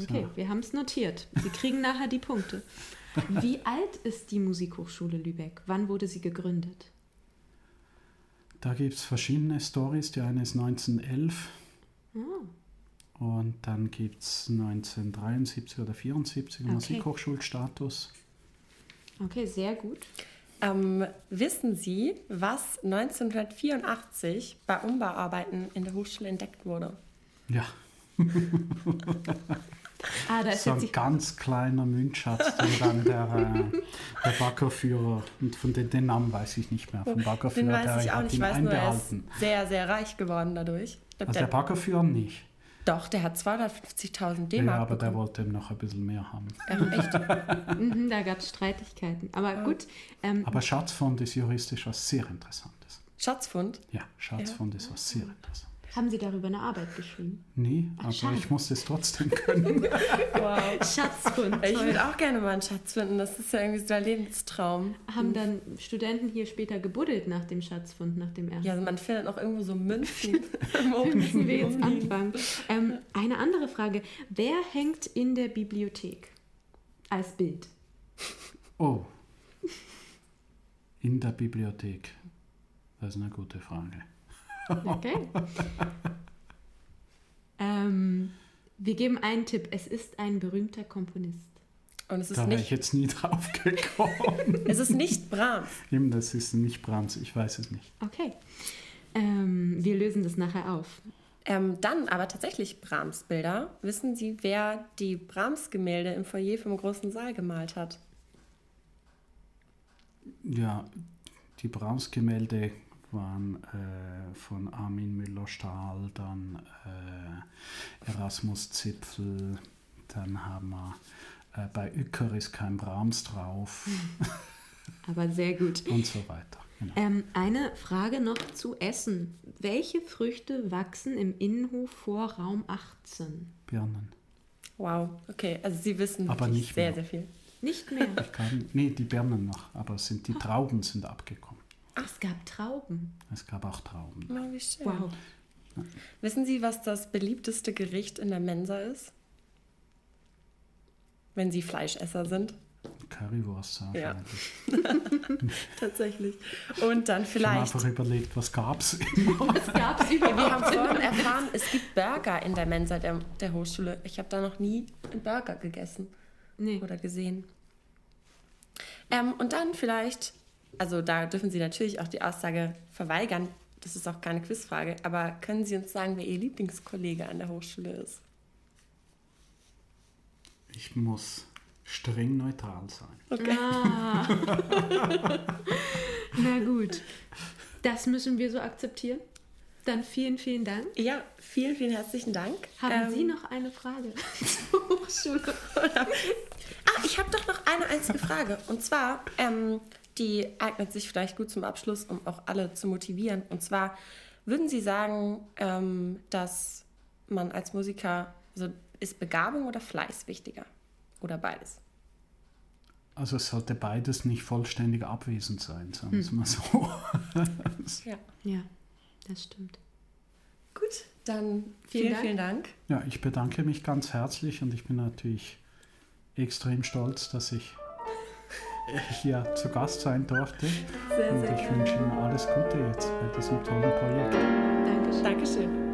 Okay, So. wir haben es notiert. Sie kriegen nachher die Punkte. *laughs* Wie alt ist die Musikhochschule Lübeck? Wann wurde sie gegründet? Da gibt es verschiedene Stories. Die eine ist 1911 Ah, und dann gibt es 1973 oder 74 Okay. Musikhochschulstatus. okay, sehr gut. Ähm, wissen Sie, was 1984 bei Umbauarbeiten in der Hochschule entdeckt wurde? Ja, *laughs* Ah, da ist so ein ganz kleiner Münzschatz, den dann der, äh, der Baggerführer, und von den, den Namen weiß ich nicht mehr, vom Den Baggerführer, weiß der ich auch hat nicht. Ich ihn weiß nur, er ist einbehalten. sehr, sehr reich geworden dadurch. Also der Baggerführer nicht. Doch, der hat 250.000 Ja, D-Mark aber der bekommen. wollte ihm noch ein bisschen mehr haben. Ähm, echt? *laughs* Mhm, da gab es Streitigkeiten. Aber gut, ähm, Aber Schatzfond ist juristisch was sehr Interessantes. Schatzfund. Ja, Schatzfond ist was sehr Interessantes. Haben Sie darüber eine Arbeit geschrieben? Nie, aber schade. ich muss es trotzdem können. *laughs* Wow. Schatzfund. *laughs* Ich toll. würde auch gerne mal einen Schatz finden. Das ist ja irgendwie so der Lebenstraum. Haben dann Studenten hier später gebuddelt nach dem Schatzfund, nach dem ersten? Ja, also man findet noch irgendwo so Münzen. Wie *laughs* müssen wir jetzt anfangen? Ähm, eine andere Frage. Wer hängt in der Bibliothek als Bild? Oh. In der Bibliothek. Das ist eine gute Frage. Okay. ähm, wir geben einen Tipp. Es ist ein berühmter Komponist. Und es ist, Da wäre ich nicht, jetzt nie drauf gekommen. *laughs* es ist nicht Brahms. Eben, das ist nicht Brahms, ich weiß es nicht. Okay. Ähm, wir lösen das nachher auf. Ähm, dann aber tatsächlich Brahms-Bilder. Wissen Sie, wer die Brahms-Gemälde im Foyer vom großen Saal gemalt hat? Ja, die Brahms-Gemälde waren äh, von Armin Müller-Stahl, dann äh, Erasmus Zipfel, dann haben wir äh, bei Uecker ist kein Brahms drauf *laughs* Aber sehr gut. und so weiter. Genau. Ähm, eine Frage noch zu Essen. Welche Früchte wachsen im Innenhof vor Raum 18? Birnen. Wow, okay. Also Sie wissen Aber wirklich nicht sehr, mehr. sehr viel. Nicht *laughs* mehr. Ich kann, nee, die Birnen noch, aber sind, die Trauben sind abgekommen. Ach, es gab Trauben. Es gab auch Trauben. Oh, wie schön. Wow. Wissen Sie, was das beliebteste Gericht in der Mensa ist? Wenn Sie Fleischesser sind. Currywurst Ja. *laughs* *laughs* Tatsächlich. Und dann Ich habe vielleicht. einfach überlegt, was gab es? *laughs* Was gab es überhaupt? Wir haben vorhin erfahren, es gibt Burger in der Mensa der, der Hochschule. Ich habe da noch nie einen Burger gegessen Nee. oder gesehen. Ähm, und dann vielleicht, also da dürfen Sie natürlich auch die Aussage verweigern. Das ist auch keine Quizfrage. Aber können Sie uns sagen, wer Ihr Lieblingskollege an der Hochschule ist? Ich muss streng neutral sein. Ah. *laughs* Na gut. Das müssen wir so akzeptieren. Dann vielen, vielen Dank. Ja, vielen, vielen herzlichen Dank. Haben Ähm, Sie noch eine Frage zur *laughs* Hochschule? *laughs* Ah, ich habe doch noch eine einzige Frage. Und zwar, ähm, die eignet sich vielleicht gut zum Abschluss, um auch alle zu motivieren. Und zwar, würden Sie sagen, ähm, dass man als Musiker, also ist Begabung oder Fleiß wichtiger? Oder beides? Also es sollte beides nicht vollständig abwesend sein, sagen wir es Hm. mal so. *laughs* Ja. Ja, das stimmt. Gut, dann Vielen vielen, Dank. vielen Dank. Ja, ich bedanke mich ganz herzlich und ich bin natürlich extrem stolz, dass ich hier zu Gast sein durfte. Sehr, Und sehr ich gerne. wünsche Ihnen alles Gute jetzt bei diesem tollen Projekt. Dankeschön. Dankeschön.